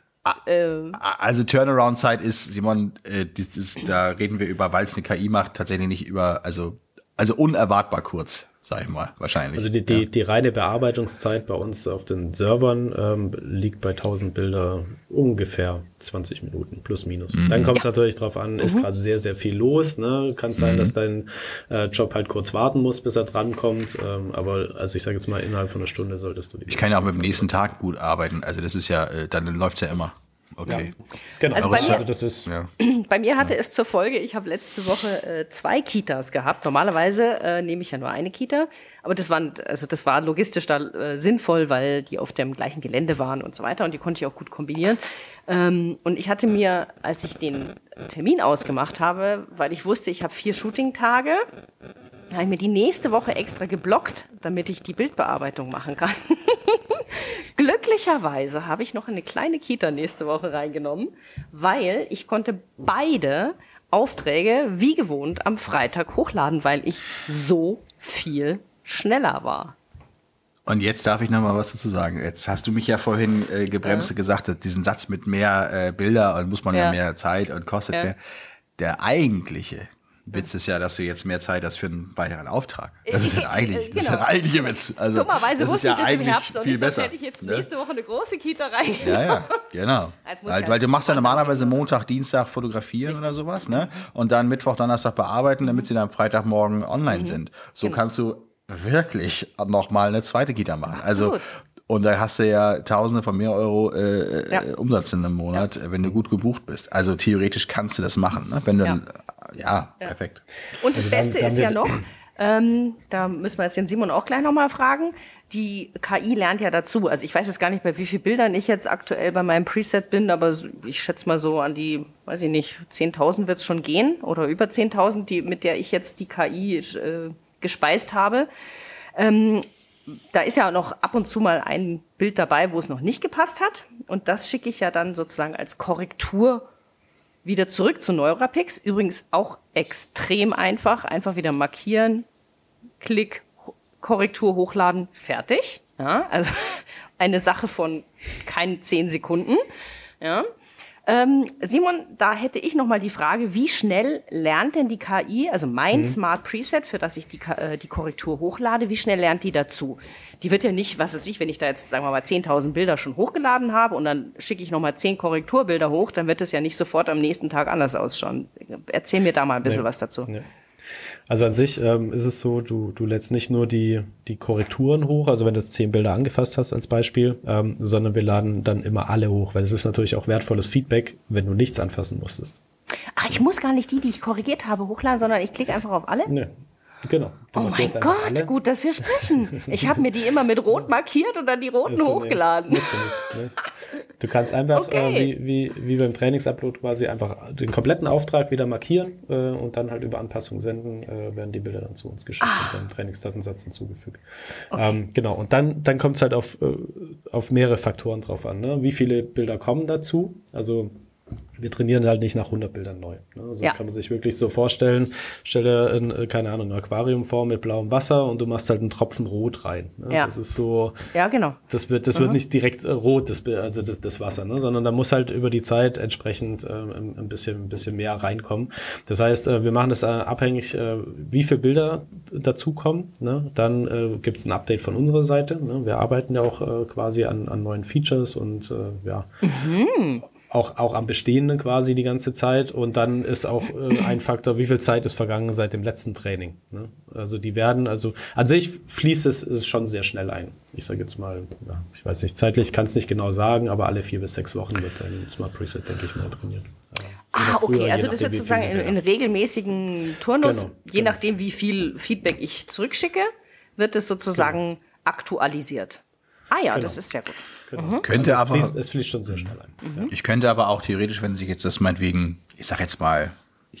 äh, also Turnaround-Zeit ist, Simon, äh, das, das, da reden wir über, weil es eine KI macht, tatsächlich nicht über, also, also unerwartbar kurz sag ich mal, wahrscheinlich. Also die, die, ja. die reine Bearbeitungszeit bei uns auf den Servern ähm, liegt bei 1000 Bilder ungefähr 20 Minuten, plus minus. Mhm. Dann kommt es ja. natürlich drauf an, ist mhm. gerade sehr, sehr viel los. Ne? Kann sein, mhm. dass dein äh, Job halt kurz warten muss, bis er drankommt. Ähm, aber also ich sage jetzt mal, innerhalb von einer Stunde solltest du die. Ich kann ja auch mit dem nächsten Tag gut arbeiten. Also das ist ja, äh, dann läuft's ja immer. Okay. Ja. Genau. Also, bei mir, also das ist, ja. bei mir hatte ja. es zur Folge, ich habe letzte Woche äh, zwei Kitas gehabt. Normalerweise äh, nehme ich ja nur eine Kita, aber das war, also das war logistisch da äh, sinnvoll, weil die auf dem gleichen Gelände waren und so weiter und die konnte ich auch gut kombinieren. Ähm, und ich hatte mir, als ich den Termin ausgemacht habe, weil ich wusste, ich habe vier Shooting-Tage, habe ich mir die nächste Woche extra geblockt, damit ich die Bildbearbeitung machen kann. Glücklicherweise habe ich noch eine kleine Kita nächste Woche reingenommen, weil ich konnte beide Aufträge wie gewohnt am Freitag hochladen, weil ich so viel schneller war. Und jetzt darf ich noch mal was dazu sagen. Jetzt hast du mich ja vorhin äh, gebremst ja. gesagt, diesen Satz mit mehr äh, Bilder und muss man ja. ja mehr Zeit und kostet ja. mehr. Der eigentliche Witz ist ja, dass du jetzt mehr Zeit hast für einen weiteren Auftrag. Das ist ja eigentlich, das ist ja eigentlich genau. ein Witz. Also, Dummerweise das wusste ja ich das im Herbst und viel besser. hätte ich jetzt ne? nächste Woche eine große Kita rein. Ja, ja, genau. weil, weil du machst ja normalerweise Montag, Dienstag fotografieren Richtig. oder sowas, ne? Und dann Mittwoch, Donnerstag bearbeiten, damit sie dann Freitagmorgen online mhm. sind. So genau. kannst du wirklich nochmal eine zweite Kita machen. Also Absolut. Also und da hast du ja Tausende von mehr Euro äh, ja. Umsatz in einem Monat, ja. wenn du gut gebucht bist. Also theoretisch kannst du das machen, ne? wenn du ja ja, ja. perfekt. Und das also Beste dann, dann ist ja noch, ähm, da müssen wir jetzt den Simon auch gleich nochmal fragen. Die KI lernt ja dazu. Also ich weiß jetzt gar nicht, bei wie vielen Bildern ich jetzt aktuell bei meinem Preset bin, aber ich schätze mal so an die, weiß ich nicht, 10.000 wird es schon gehen oder über 10.000, die, mit der ich jetzt die KI äh, gespeist habe. Ähm, da ist ja noch ab und zu mal ein Bild dabei, wo es noch nicht gepasst hat. Und das schicke ich ja dann sozusagen als Korrektur wieder zurück zu Neurapix. Übrigens auch extrem einfach. Einfach wieder markieren, Klick, Korrektur hochladen, fertig. Ja, also eine Sache von keinen zehn Sekunden. Ja. Ähm, Simon, da hätte ich noch mal die Frage, wie schnell lernt denn die KI, also mein mhm. Smart Preset, für das ich die, äh, die Korrektur hochlade, wie schnell lernt die dazu? Die wird ja nicht, was weiß ich, wenn ich da jetzt, sagen wir mal, 10.000 Bilder schon hochgeladen habe und dann schicke ich noch mal 10 Korrekturbilder hoch, dann wird es ja nicht sofort am nächsten Tag anders ausschauen. Erzähl mir da mal ein bisschen nee. was dazu. Nee. Also an sich ähm, ist es so, du, du lädst nicht nur die, die Korrekturen hoch, also wenn du zehn Bilder angefasst hast als Beispiel, ähm, sondern wir laden dann immer alle hoch, weil es ist natürlich auch wertvolles Feedback, wenn du nichts anfassen musstest. Ach, ich muss gar nicht die, die ich korrigiert habe, hochladen, sondern ich klicke einfach auf alle? Nee. Genau. Du oh mein Gott, alle. gut, dass wir sprechen. Ich habe mir die immer mit rot markiert und dann die roten so, hochgeladen. Nee, musst du nicht. Ne? Du kannst einfach, okay. äh, wie, wie, wie beim Trainingsupload quasi, einfach den kompletten Auftrag wieder markieren äh, und dann halt über Anpassung senden, äh, werden die Bilder dann zu uns geschickt ah. und dann Trainingsdatensatz hinzugefügt. Okay. Ähm, genau, und dann, dann kommt es halt auf, äh, auf mehrere Faktoren drauf an. Ne? Wie viele Bilder kommen dazu? Also wir trainieren halt nicht nach 100 Bildern neu. Ne? Also ja. Das kann man sich wirklich so vorstellen. Stell dir, ein, äh, keine Ahnung, ein Aquarium vor mit blauem Wasser und du machst halt einen Tropfen Rot rein. Ne? Ja. Das ist so. Ja, genau. Das wird, das mhm. wird nicht direkt äh, rot, das, also das, das Wasser, ne? sondern da muss halt über die Zeit entsprechend äh, ein, bisschen, ein bisschen mehr reinkommen. Das heißt, äh, wir machen das abhängig, wie viele Bilder dazukommen. Ne? Dann äh, gibt es ein Update von unserer Seite. Ne? Wir arbeiten ja auch äh, quasi an, an neuen Features und äh, ja. Mhm auch, auch am Bestehenden quasi die ganze Zeit. Und dann ist auch äh, ein Faktor, wie viel Zeit ist vergangen seit dem letzten Training. Ne? Also die werden, also an sich fließt es, es schon sehr schnell ein. Ich sage jetzt mal, ja, ich weiß nicht, zeitlich kann es nicht genau sagen, aber alle vier bis sechs Wochen wird ein Smart Preset, denke ich mal, trainiert. Ah, früher, okay, also das wird sozusagen in, in, regelmäßigen Turnus, genau, je genau. nachdem, wie viel Feedback ich zurückschicke, wird es sozusagen genau. aktualisiert. Ah ja, genau. das ist sehr gut. Genau. Mhm. Könnte also aber. Fließt, es fließt schon sehr schnell ein. Mhm. Ich könnte aber auch theoretisch, wenn sich jetzt das meinetwegen, ich sag jetzt mal,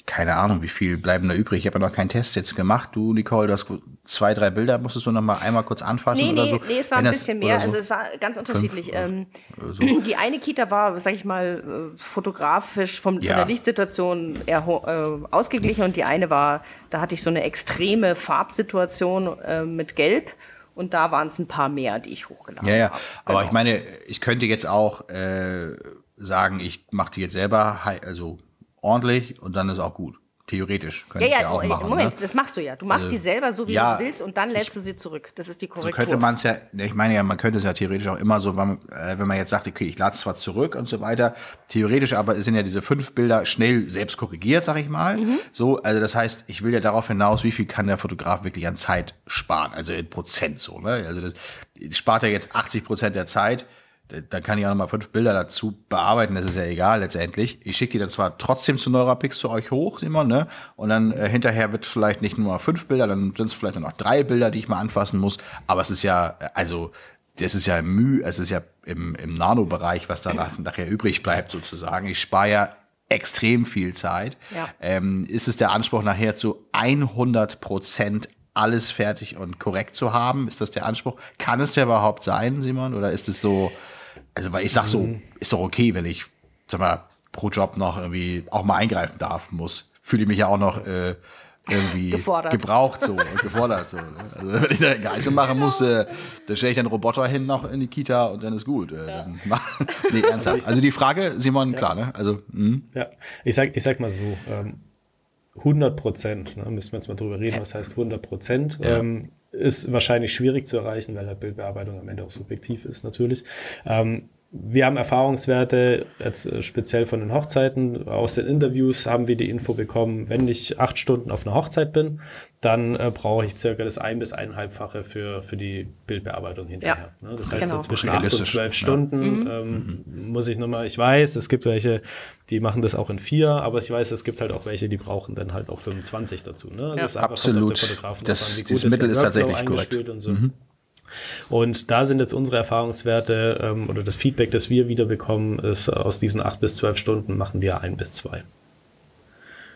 keine Ahnung, wie viel bleiben da übrig. Ich habe ja noch keinen Test jetzt gemacht. Du, Nicole, du hast zwei, drei Bilder, musstest du noch mal einmal kurz anfassen nee, oder nee, so? Nee, es war ein bisschen mehr. So also es war ganz unterschiedlich. ähm, so. Die eine Kita war, sag ich mal, äh, fotografisch vom, ja. von der Lichtsituation eher äh, ausgeglichen und die eine war, da hatte ich so eine extreme Farbsituation äh, mit Gelb und da waren es ein paar mehr, die ich hochgeladen habe. Ja, ja. Genau. Aber ich meine, ich könnte jetzt auch, äh, sagen, ich mache die jetzt selber also ordentlich und dann ist auch gut. Theoretisch könnte ja, ja, auch oh, machen. Moment, ne? das machst du ja. Du machst Also, die selber so, wie ja, du es willst, und dann lädst du sie zurück. Das ist die So Korrektur. könnte man es ja, ich meine ja, man könnte es ja theoretisch auch immer so, wenn, äh, wenn man jetzt sagt, okay, ich lade es zwar zurück und so weiter, theoretisch aber sind ja diese fünf Bilder schnell selbst korrigiert, sag ich mal. Mhm. So, also das heißt, ich will ja darauf hinaus, wie viel kann der Fotograf wirklich an Zeit sparen, also in Prozent so, ne? Also das spart er jetzt 80 Prozent der Zeit, dann kann ich auch nochmal fünf Bilder dazu bearbeiten, das ist ja egal letztendlich. Ich schicke die dann zwar trotzdem zu Neurapix zu euch hoch, Simon, ne? Und dann äh, hinterher wird vielleicht nicht nur fünf Bilder, dann sind es vielleicht nur noch drei Bilder, die ich mal anfassen muss. Aber es ist ja, äh, also, das ist ja Mühe, es ist ja im, im Nano-Bereich, was danach nachher übrig bleibt, sozusagen. Ich spare ja extrem viel Zeit. Ja. Ähm, ist es der Anspruch, nachher zu 100 Prozent alles fertig und korrekt zu haben? Ist das der Anspruch? Kann es der überhaupt sein, Simon? Oder ist es so, also, weil ich sag so, ist doch okay, wenn ich, sag mal, pro Job noch irgendwie auch mal eingreifen darf, muss. Fühle ich mich ja auch noch äh, irgendwie Gefordert. gebraucht so und gefordert so. Ne? Also wenn ich da gar nichts mehr machen muss, äh, dann stelle ich einen Roboter hin noch in die Kita und dann ist gut. Äh, dann mach, nee, ernsthaft. Also die Frage, Simon, klar, ne? Also, mh. Ja, ich sag, ich sag mal so, ähm, 100 Prozent, ne, müssen wir jetzt mal drüber reden, was heißt 100 Prozent, ähm, ist wahrscheinlich schwierig zu erreichen, weil halt Bildbearbeitung am Ende auch subjektiv ist natürlich. Ähm, wir haben Erfahrungswerte, jetzt äh, speziell von den Hochzeiten. Aus den Interviews haben wir die Info bekommen, wenn ich acht Stunden auf einer Hochzeit bin, dann äh, brauche ich circa das ein- bis eineinhalbfache für, für die Bildbearbeitung hinterher. Ne? Das heißt, Genau. so zwischen acht und zwölf ja. Stunden ähm, muss ich nochmal, ich weiß, es gibt welche, die machen das auch in vier, aber ich weiß, es gibt halt auch welche, die brauchen dann halt auch 25 dazu. Ne? Also Ja. Absolut. Auf den Fotografen Das- dieses ist Mittel ist tatsächlich korrekt. so. Und da sind jetzt unsere Erfahrungswerte ähm, oder das Feedback, das wir wieder bekommen, ist aus diesen acht bis zwölf Stunden machen wir ein bis zwei.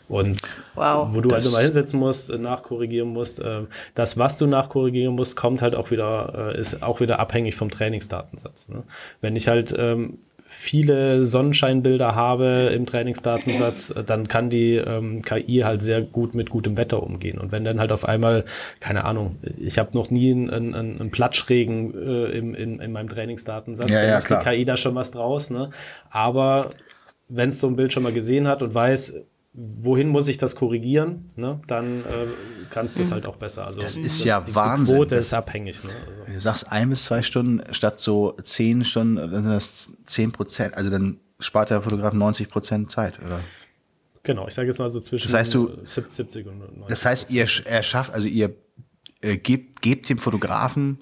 Und Wow. wo du also mal hinsetzen musst, äh, nachkorrigieren musst, ähm, das, was du nachkorrigieren musst, kommt halt auch wieder, äh, ist auch wieder abhängig vom Trainingsdatensatz. Ne? Wenn ich halt ähm, viele Sonnenscheinbilder habe im Trainingsdatensatz, äh, dann kann die ähm, KI halt sehr gut mit gutem Wetter umgehen. Und wenn dann halt auf einmal, keine Ahnung, ich habe noch nie einen, einen, einen Platschregen äh, im, in, in meinem Trainingsdatensatz, Ja, dann ja, macht klar. die KI da schon was draus. Ne? Aber wenn es so ein Bild schon mal gesehen hat und weiß, wohin muss ich das korrigieren, ne, dann äh, kannst du es halt auch besser. Also Das ist ja die, Wahnsinn. Die Quote ist abhängig. Ne? Also, Wenn du sagst ein bis zwei Stunden statt so zehn Stunden, dann sind das zehn Prozent. Also dann spart der Fotograf 90 Prozent Zeit, oder? genau, ich sage jetzt mal so zwischen Das heißt, du- äh, 70 und 90. Das heißt, ihr sch- erschafft, also ihr äh, gebt, gebt dem Fotografen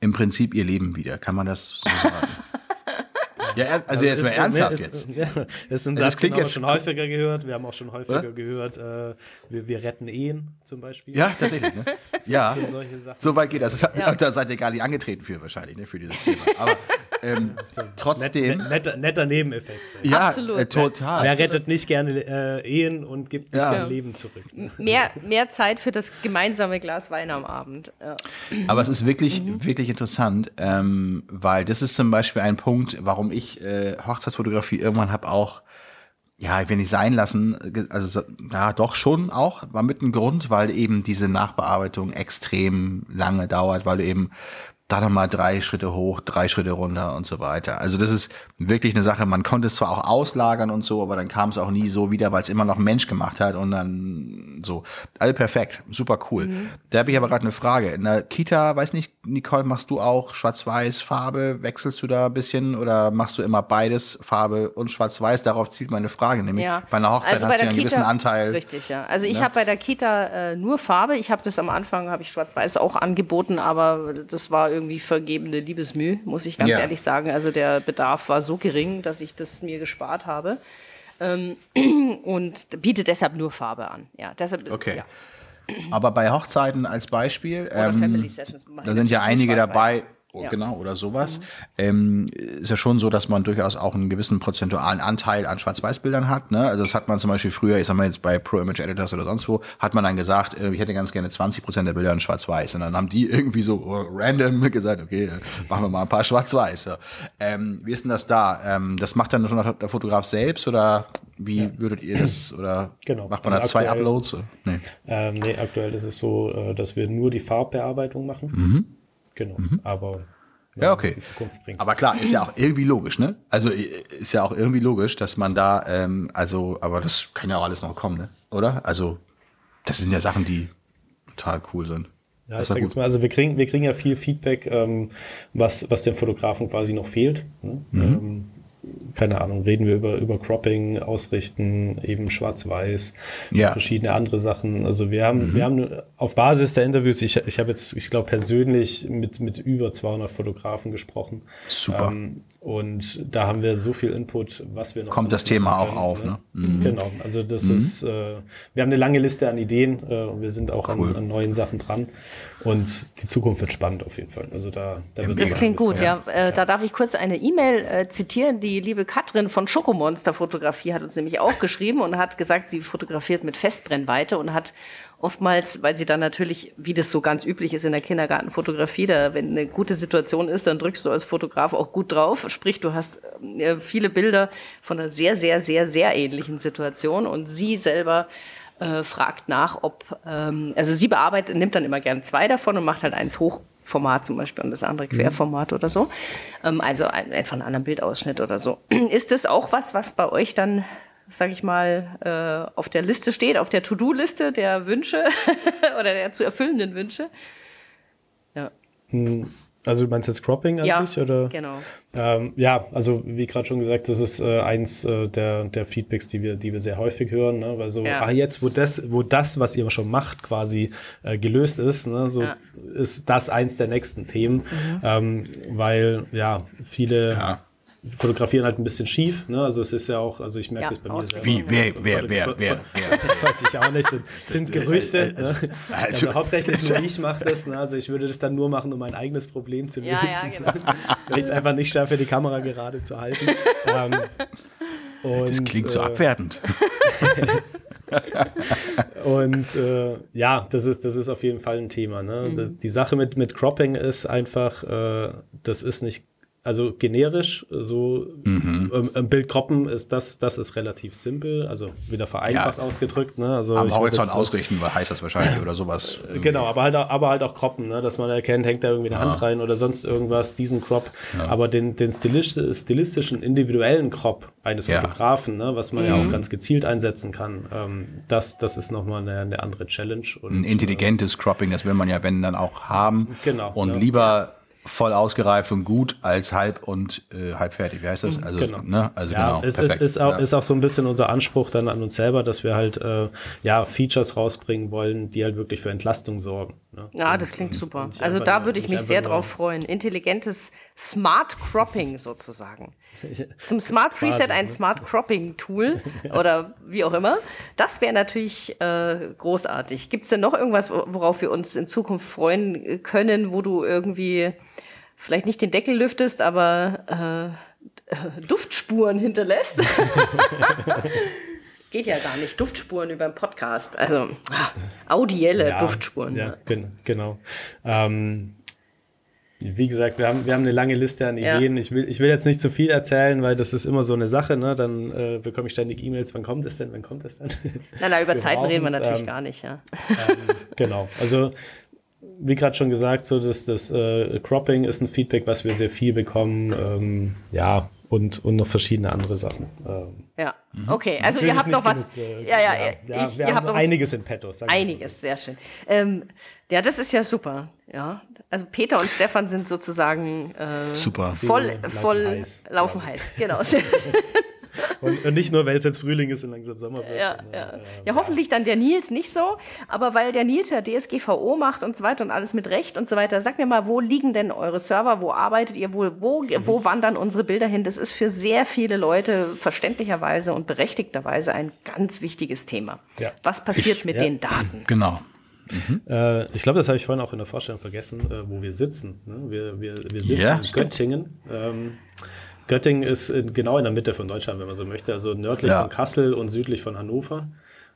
im Prinzip ihr Leben wieder. Kann man das so sagen? ja, also jetzt mal ist- ernsthaft ist, jetzt. Ja, das ist Satz, klingt den haben wir jetzt- schon häufiger gehört. Wir haben auch schon häufiger Oder? gehört, äh, wir, wir retten Ehen zum Beispiel. Ja, tatsächlich. Ne? ja, sind solche Sachen. so weit geht das. das hat, Ja. Da seid ihr gar nicht angetreten für wahrscheinlich, ne, für dieses Thema. Aber ähm, trotzdem, Net, netter, netter Nebeneffekt. so. ja, Absolut. äh, total. Wer rettet nicht gerne äh, Ehen und gibt nicht Ja. gerne Leben zurück? Mehr, mehr Zeit für das gemeinsame Glas Wein am Abend. Ja. Aber es ist wirklich, Mhm. wirklich interessant, ähm, weil das ist zum Beispiel ein Punkt, warum ich äh, Hochzeitsfotografie irgendwann habe auch, ja, ich will nicht sein lassen, also so- ja, doch schon auch, war mit ein Grund, weil eben diese Nachbearbeitung extrem lange dauert, weil du eben da nochmal drei Schritte hoch, drei Schritte runter und so weiter. Also das ist wirklich eine Sache, man konnte es zwar auch auslagern und so, aber dann kam es auch nie so wieder, weil es immer noch Mensch gemacht hat und dann so. All perfekt, super cool. Da habe ich aber gerade eine Frage. In der Kita, weiß nicht, Nicole, machst du auch Schwarz-Weiß, Farbe? Wechselst du da ein bisschen oder machst du immer beides, Farbe und Schwarz-Weiß? Darauf zielt meine Frage, nämlich Ja. bei einer Hochzeit Also hast du ja einen gewissen Kita- Anteil. Richtig, ja. Also ich Ne? habe bei der Kita äh, nur Farbe. Ich habe das am Anfang, habe ich Schwarz-Weiß auch angeboten, aber das war irgendwie vergebene Liebesmüh, muss ich ganz Ja. ehrlich sagen. Also der Bedarf war so gering, dass ich das mir gespart habe. Ähm, und biete deshalb nur Farbe an. Ja, deshalb, Okay. Ja. Aber bei Hochzeiten als Beispiel, ähm, da sind ja einige dabei, Ja. Mhm. genau, oder sowas. Ähm, ist ja schon so, dass man durchaus auch einen gewissen prozentualen Anteil an Schwarz-Weiß-Bildern hat. Ne? Also das hat man zum Beispiel früher, ich sag mal jetzt bei Pro Image Editors oder sonst wo, hat man dann gesagt, äh, ich hätte ganz gerne 20 Prozent der Bilder in Schwarz-Weiß. Und dann haben die irgendwie so oh, random gesagt, okay, äh, machen wir mal ein paar Schwarz-Weiß. Ähm, wie ist denn das da? Ähm, das macht dann schon der Fotograf selbst oder wie würdet ihr das oder Genau. macht man Also da zwei aktuell- Uploads? Nee. Ähm, nee, aktuell ist es so, äh, dass wir nur die Farbbearbeitung machen. Mhm. Genau. Aber ja, okay. die Zukunft bringt. Aber klar, ist ja auch irgendwie logisch, ne? Also ist ja auch irgendwie logisch, dass man da, ähm, also, aber das kann ja auch alles noch kommen, ne? Oder? Also, das sind ja Sachen, die total cool sind. Ja, ich sag jetzt mal, also wir kriegen, wir kriegen ja viel Feedback, ähm, was, was den Fotografen quasi noch fehlt. Ne? Mhm. Ähm, keine Ahnung, reden wir über, über Cropping, Ausrichten, eben schwarz-weiß, ja. verschiedene andere Sachen. Also wir haben, mhm. wir haben auf Basis der Interviews, ich, ich habe jetzt, ich glaube persönlich mit, mit über 200 Fotografen gesprochen. Super. Ähm, und da haben wir so viel Input, was wir noch. Kommt das Thema können, auch auf, ne? ne? Mhm. Genau. Also das mhm. ist, äh, wir haben eine lange Liste an Ideen äh, und wir sind auch cool. an, an, neuen Sachen dran. Und die Zukunft wird spannend auf jeden Fall. Also da, da wird Das klingt gut, ja. ja. Äh, da darf ich kurz eine E-Mail äh, zitieren. Die liebe Katrin von Schokomonster Fotografie hat uns nämlich auch geschrieben und hat gesagt, sie fotografiert mit Festbrennweite und hat oftmals, weil sie dann natürlich, wie das so ganz üblich ist in der Kindergartenfotografie, da wenn eine gute Situation ist, dann drückst du als Fotograf auch gut drauf. Sprich, du hast äh, viele Bilder von einer sehr, sehr, sehr, sehr ähnlichen Situation und sie selber äh, fragt nach, ob, ähm, also sie bearbeitet, nimmt dann immer gern zwei davon und macht halt eins Hochformat zum Beispiel und das andere mhm. Querformat mhm. oder so. Ähm, also ein, einfach einen anderen Bildausschnitt oder so. Ist das auch was, was bei euch dann sage ich mal, äh, auf der Liste steht, auf der To-Do-Liste der Wünsche oder der zu erfüllenden Wünsche. Ja. Also du meinst jetzt Cropping an ja, sich? Oder? genau. Ähm, ja, also wie gerade schon gesagt, das ist äh, eins äh, der, der Feedbacks, die wir, die wir sehr häufig hören. Ne? Weil so, ja. ah, jetzt, wo das, wo das, was ihr schon macht, quasi äh, gelöst ist, ne? so ja. ist das eins der nächsten Themen. Mhm. Ähm, weil ja, viele ja fotografieren halt ein bisschen schief. Ne? Also es ist ja auch, also ich merke ja, das bei mir selber. Wie, wer, wer, wer, wer, wer? Weiß ich auch nicht. Sind, sind Gerüchte. Äh, äh, ne? Also, also hauptsächlich nur ich mache das. Ne? Also ich würde das dann nur machen, um mein eigenes Problem zu lösen. Ja, ja, genau. Wenn ich es einfach nicht schaffe, die Kamera gerade zu halten. ähm, und, das klingt so äh, abwertend. und äh, ja, das ist, das ist auf jeden Fall ein Thema. Ne? Mhm. Die Sache mit, mit Cropping ist einfach, äh, das ist nicht also generisch, so mhm. ähm, im Bild kroppen ist das, das ist relativ simpel, also wieder vereinfacht ja. ausgedrückt. Ne? Also Am Horizont ausrichten, heißt das wahrscheinlich oder sowas. Irgendwie. Genau, aber halt, auch, aber halt auch kroppen, ne? dass man erkennt, hängt da irgendwie eine ja. Hand rein oder sonst irgendwas, diesen Crop. Ja. Aber den, den stilistischen, individuellen Crop eines Fotografen, ne? was man mhm. ja auch mhm. ganz gezielt einsetzen kann, ähm, das, das ist nochmal eine, eine andere Challenge. Und, Ein intelligentes äh, Cropping, das will man ja, wenn dann auch haben. Genau. Und lieber voll ausgereift und gut als halb und äh, halb fertig. Wie heißt das? Also, genau. Ne? also ja, genau. Es ist, ist, auch, ja. ist auch so ein bisschen unser Anspruch dann an uns selber, dass wir halt äh, ja Features rausbringen wollen, die halt wirklich für Entlastung sorgen. Ne? Ja, und, das klingt und, super. Und also da würde ich mich sehr drauf freuen. Intelligentes Smart Cropping sozusagen. Zum Smart Preset ein ne? Smart Cropping Tool oder wie auch immer. Das wäre natürlich äh, großartig. Gibt es denn noch irgendwas, worauf wir uns in Zukunft freuen können, wo du irgendwie vielleicht nicht den Deckel lüftest, aber äh, Duftspuren hinterlässt. Geht ja gar nicht. Duftspuren über den Podcast. Also ah, audielle ja, Duftspuren. Ja, gen genau. Ähm, wie gesagt, wir haben, wir haben eine lange Liste an Ideen. Ja. Ich, will, ich will jetzt nicht zu viel erzählen, weil das ist immer so eine Sache. Ne? Dann äh, bekomme ich ständig E-Mails, wann kommt es denn, wann kommt es denn? Nein, nein, über wir Zeiten reden wir natürlich ähm, gar nicht. Ja. Ähm, genau, also wie gerade schon gesagt, so das, das äh, Cropping ist ein Feedback, was wir sehr viel bekommen. Ähm, ja, und, und noch verschiedene andere Sachen. Ähm, ja, mhm. okay. Also ihr habt noch was. Genug, äh, ja, ja, ja, ich, wir haben einiges in petto. Einiges, sehr schön. Ähm, ja, das ist ja super. Ja, also Peter und Stefan sind sozusagen äh, super. voll, voll laufen heiß. Laufen heiß. Genau. Und, und, nicht nur, weil es jetzt Frühling ist und langsam Sommer wird. Ja, sondern, ja. Äh, ja, hoffentlich dann der Nils nicht so, aber weil der Nils ja DSGVO macht und so weiter und alles mit Recht und so weiter, sag mir mal, wo liegen denn eure Server, wo arbeitet ihr, wo, wo, mhm. wo wandern unsere Bilder hin? Das ist für sehr viele Leute verständlicherweise und berechtigterweise ein ganz wichtiges Thema. Ja. Was passiert ich, mit ja. den Daten? Genau. Mhm. Äh, ich glaube, das habe ich vorhin auch in der Vorstellung vergessen, äh, wo wir sitzen. Ne? Wir, wir, wir sitzen ja, in Göttingen. Ähm, Göttingen ist in, genau in der Mitte von Deutschland, wenn man so möchte, also nördlich ja. von Kassel und südlich von Hannover.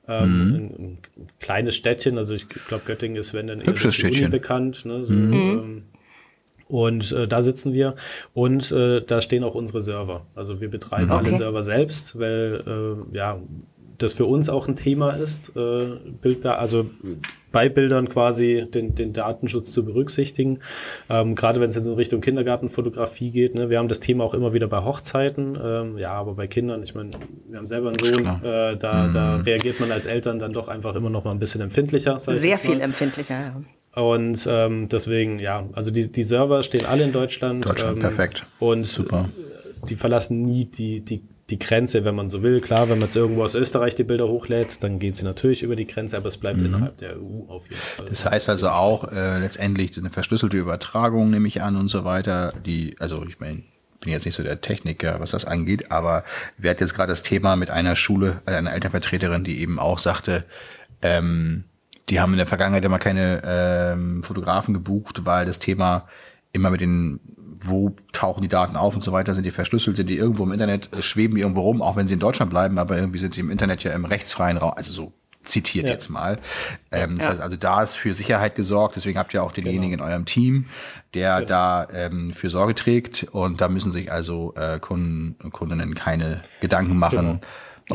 Ähm, mhm. ein, ein, kleines Städtchen, also ich glaube, Göttingen ist, wenn dann eher durch Uni bekannt. Ne, so, mhm. ähm, und äh, da sitzen wir und äh, da stehen auch unsere Server. Also wir betreiben okay. alle Server selbst, weil äh, ja das für uns auch ein Thema ist, äh, Bild, also bei Bildern quasi den, den Datenschutz zu berücksichtigen. Ähm, gerade wenn es in Richtung Kindergartenfotografie geht. Ne? Wir haben das Thema auch immer wieder bei Hochzeiten. Ähm, ja, aber bei Kindern, ich meine, wir haben selber einen Sohn, äh, da, mhm. da reagiert man als Eltern dann doch einfach immer noch mal ein bisschen empfindlicher. Sehr viel empfindlicher, ja. Und ähm, deswegen, ja, also die, die Server stehen alle in Deutschland. Deutschland, ähm, perfekt. Und Super. die verlassen nie die, die die Grenze, wenn man so will. Klar, wenn man jetzt irgendwo aus Österreich die Bilder hochlädt, dann gehen sie natürlich über die Grenze, aber es bleibt mhm. innerhalb der EU auf jeden Fall. Das heißt also auch äh, letztendlich eine verschlüsselte Übertragung, nehme ich an und so weiter. Die, also ich meine, bin jetzt nicht so der Techniker, was das angeht, aber wir hatten jetzt gerade das Thema mit einer Schule, äh, einer Elternvertreterin, die eben auch sagte, ähm, die haben in der Vergangenheit immer keine ähm, Fotografen gebucht, weil das Thema immer mit den wo tauchen die Daten auf und so weiter, sind die verschlüsselt, sind die irgendwo im Internet, äh, schweben die irgendwo rum, auch wenn sie in Deutschland bleiben, aber irgendwie sind die im Internet ja im rechtsfreien Raum, also so zitiert ja. jetzt mal. Ähm, das ja. heißt also, da ist für Sicherheit gesorgt, deswegen habt ihr auch denjenigen genau. in eurem Team, der genau. da ähm, für Sorge trägt und da müssen sich also äh, Kunden und Kundinnen keine Gedanken machen. Genau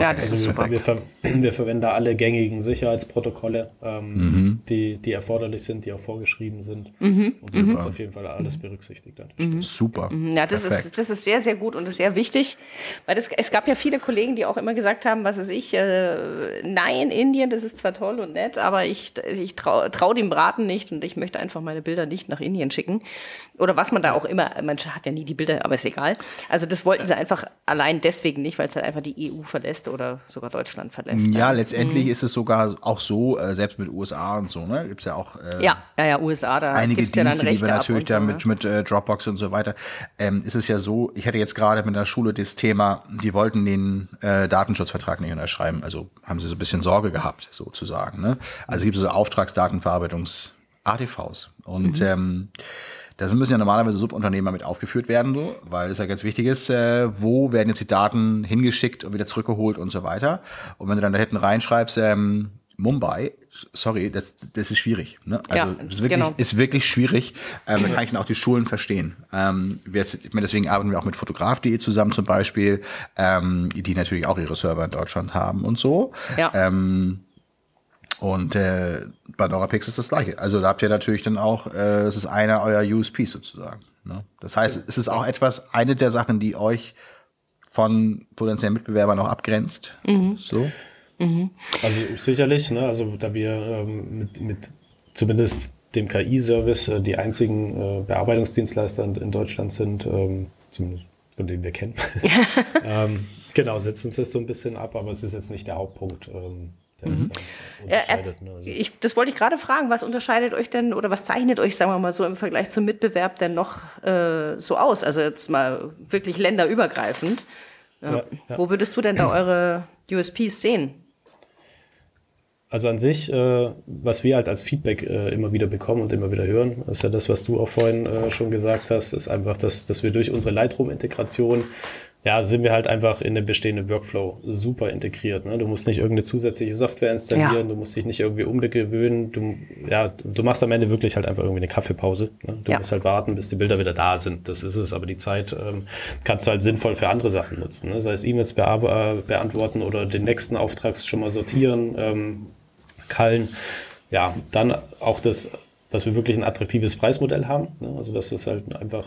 ja, das also ist super. Wir, ver wir, verwenden da alle gängigen Sicherheitsprotokolle, ähm, mhm. die, die erforderlich sind, die auch vorgeschrieben sind. Mhm. Und das mhm. ist auf jeden Fall alles berücksichtigt. Mhm. Super. Mhm. Ja, das ist, das ist sehr, sehr gut und ist sehr wichtig, weil das, es gab ja viele Kollegen, die auch immer gesagt haben, was ist ich, äh, nein, Indien, das ist zwar toll und nett, aber ich, ich traue trau dem Braten nicht und ich möchte einfach meine Bilder nicht nach Indien schicken. Oder was man da auch immer, man hat ja nie die Bilder, aber ist egal. Also das wollten sie einfach allein deswegen nicht, weil es halt einfach die EU verlässt oder sogar Deutschland verlässt. Ja, letztendlich mhm. ist es sogar auch so, äh, selbst mit USA und so, ne, gibt es ja auch äh, ja, ja, ja, USA, da einige Dienste, ja die wir natürlich da mit, so, mit äh, Dropbox und so weiter. Ähm, ist es ja so, ich hatte jetzt gerade mit der Schule das Thema, die wollten den äh, Datenschutzvertrag nicht unterschreiben, also haben sie so ein bisschen Sorge gehabt, sozusagen. Ne? Also gibt es so Auftragsdatenverarbeitungs-ATVs und mhm. ähm, da müssen ja normalerweise Subunternehmer mit aufgeführt werden, so, weil es ja ganz wichtig ist, äh, wo werden jetzt die Daten hingeschickt und wieder zurückgeholt und so weiter. Und wenn du dann da hinten reinschreibst, ähm, Mumbai, sorry, das, das ist schwierig. Ne? Also ja, ist wirklich, genau. ist wirklich schwierig. Ähm, da kann ich dann auch die Schulen verstehen. Ähm, wir jetzt, deswegen arbeiten wir auch mit Fotograf.de zusammen zum Beispiel, ähm, die natürlich auch ihre Server in Deutschland haben und so. Ja. Ähm, und äh, bei NoraPix ist das gleiche. Also da habt ihr natürlich dann auch, äh, es ist einer eurer USPs sozusagen. Ne? Das heißt, es ist auch etwas, eine der Sachen, die euch von potenziellen Mitbewerbern auch abgrenzt. Mhm. So. Mhm. Also sicherlich, ne? also da wir ähm, mit, mit zumindest dem KI-Service äh, die einzigen äh, Bearbeitungsdienstleister in, in Deutschland sind, ähm, zumindest von denen wir kennen. ähm, genau, setzen uns das so ein bisschen ab, aber es ist jetzt nicht der Hauptpunkt. Ähm, Mhm. Äh, ne? Also ich, das wollte ich gerade fragen, was unterscheidet euch denn oder was zeichnet euch, sagen wir mal so, im Vergleich zum Mitbewerb denn noch äh, so aus? Also jetzt mal wirklich länderübergreifend. Ja, ja. Wo würdest du denn da eure USPs sehen? Also an sich, äh, was wir halt als Feedback äh, immer wieder bekommen und immer wieder hören, ist ja das, was du auch vorhin äh, schon gesagt hast, ist einfach, dass, dass wir durch unsere Lightroom-Integration ja, sind wir halt einfach in den bestehenden Workflow super integriert. Ne? Du musst nicht irgendeine zusätzliche Software installieren, ja. du musst dich nicht irgendwie umgewöhnen. Du, ja, du machst am Ende wirklich halt einfach irgendwie eine Kaffeepause. Ne? Du ja. musst halt warten, bis die Bilder wieder da sind. Das ist es. Aber die Zeit ähm, kannst du halt sinnvoll für andere Sachen nutzen. Ne? Sei es E-Mails be beantworten oder den nächsten Auftrag schon mal sortieren, ähm, kallen. Ja, dann auch das dass wir wirklich ein attraktives Preismodell haben. Ne? Also das ist halt einfach,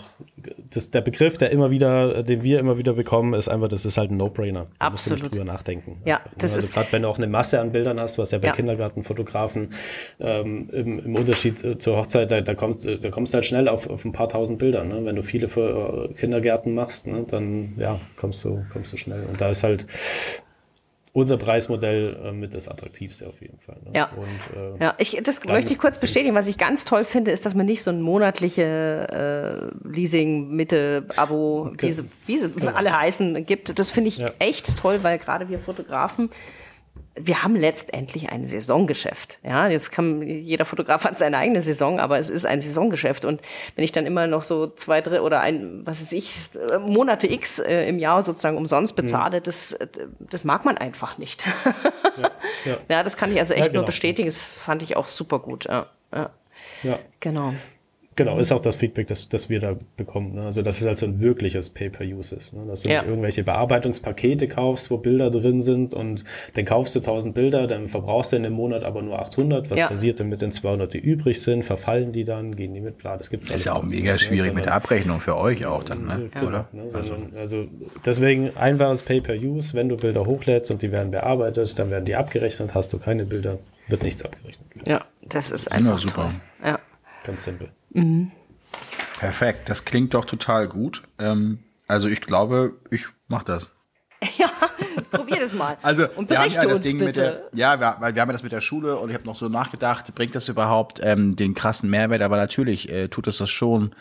das, der Begriff, der immer wieder, den wir immer wieder bekommen, ist einfach, das ist halt ein No-Brainer. Da Absolut. musst du nicht drüber nachdenken. Ja, das also ist gerade wenn du auch eine Masse an Bildern hast, was ja bei ja. Kindergartenfotografen ähm, im, im, Unterschied äh, zur Hochzeit, da, da, kommst, da kommst du halt schnell auf, auf ein paar tausend Bilder. Ne? Wenn du viele für äh, Kindergärten machst, ne? dann ja, kommst du, kommst du schnell. Und da ist halt unser Preismodell äh, mit das attraktivste auf jeden Fall. Ne? Ja, und, äh, ja ich, das möchte ich kurz bestätigen. Was ich ganz toll finde, ist, dass man nicht so ein monatliche äh, Leasing, Mitte, Abo, okay. wie, sie, wie sie genau. alle heißen, gibt. Das finde ich ja. echt toll, weil gerade wir Fotografen wir haben letztendlich ein Saisongeschäft. Ja, jetzt kann jeder Fotograf hat seine eigene Saison, aber es ist ein Saisongeschäft. Und wenn ich dann immer noch so zwei, drei oder ein, was weiß ich, Monate X äh, im Jahr sozusagen umsonst mhm. bezahle, mhm. das, das mag man einfach nicht. ja, ja. ja, das kann ich also echt ja, genau. nur bestätigen. Das fand ich auch super gut. Ja, ja. ja. genau. Genau, ist auch das Feedback, das, das wir da bekommen. Ne? Also, dass es also ein wirkliches Pay-per-Use ist. Ne? Dass du ja. nicht irgendwelche Bearbeitungspakete kaufst, wo Bilder drin sind und dann kaufst du 1000 Bilder, dann verbrauchst du in einem Monat aber nur 800. Was ja. passiert denn mit den 200, die übrig sind? Verfallen die dann? Gehen die mit? Klar, das gibt's Das ist ja auch mega nicht, schwierig mit der Abrechnung für euch auch dann, ne? Ja, oder? Ne? Sondern, also. also, deswegen einfaches Pay-per-Use. Wenn du Bilder hochlädst und die werden bearbeitet, dann werden die abgerechnet. Hast du keine Bilder, wird nichts abgerechnet. Ja, das ist einfach ja, super. Toll. Ja. Ganz simpel. Mhm. Perfekt, das klingt doch total gut. Ähm, also ich glaube, ich mache das. ja, probier das mal. Also und wir haben ja das Ding bitte. mit der, ja, wir, weil wir haben ja das mit der Schule und ich habe noch so nachgedacht, bringt das überhaupt ähm, den krassen Mehrwert? Aber natürlich äh, tut es das schon,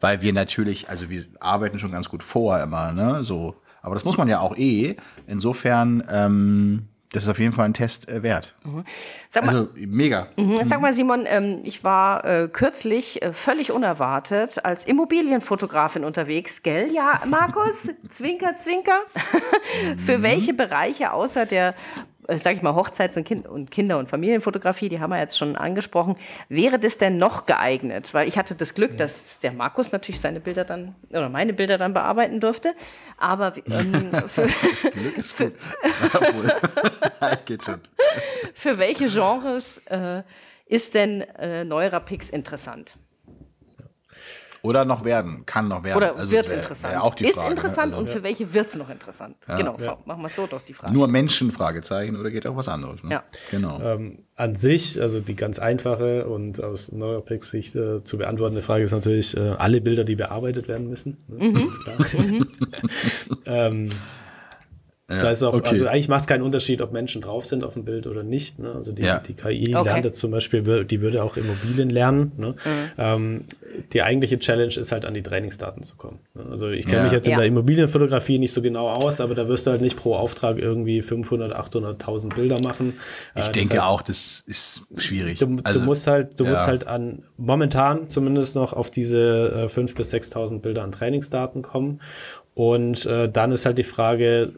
weil wir natürlich, also wir arbeiten schon ganz gut vor immer, ne, so. Aber das muss man ja auch eh. Insofern ähm, das ist auf jeden Fall ein Test äh, wert. Mhm. Sag mal, also mega. Mhm. Sag mal, Simon, ähm, ich war äh, kürzlich äh, völlig unerwartet als Immobilienfotografin unterwegs, gell? Ja, Markus? zwinker, zwinker. Für mhm. welche Bereiche außer der sage ich mal, Hochzeits- und, kind und Kinder- und Familienfotografie, die haben wir jetzt schon angesprochen. Wäre das denn noch geeignet? Weil ich hatte das Glück, dass der Markus natürlich seine Bilder dann oder meine Bilder dann bearbeiten durfte. Aber ähm, für, das Glück ist gut. Geht schon. Für welche Genres äh, ist denn äh, Neurapix interessant? Oder noch werden, kann noch werden. Oder also wird wär, interessant. Wär auch die ist Frage, ne? interessant ne? also, und für welche wird es noch interessant? Ja. Genau, ja. machen wir so doch die Frage. Nur Menschen, Fragezeichen, oder geht auch was anderes? Ne? Ja. Genau. Ähm, an sich, also die ganz einfache und aus Neuropex Sicht äh, zu beantwortende Frage ist natürlich, äh, alle Bilder, die bearbeitet werden müssen. Ne? Mhm. Ganz klar. Mhm. ähm, ja, da ist auch, okay. also eigentlich macht es keinen Unterschied, ob Menschen drauf sind auf dem Bild oder nicht. Ne? Also die, ja. die KI okay. lernt jetzt zum Beispiel, die würde auch Immobilien lernen. Ne? Mhm. Ähm, die eigentliche Challenge ist halt an die Trainingsdaten zu kommen. Ne? Also ich kenne ja. mich jetzt in der Immobilienfotografie nicht so genau aus, aber da wirst du halt nicht pro Auftrag irgendwie 500, 800.000 Bilder machen. Ich äh, denke heißt, auch, das ist schwierig. Du, also, du musst halt, du musst halt an momentan zumindest noch auf diese äh, 5.000 bis 6.000 Bilder an Trainingsdaten kommen. Und äh, dann ist halt die Frage,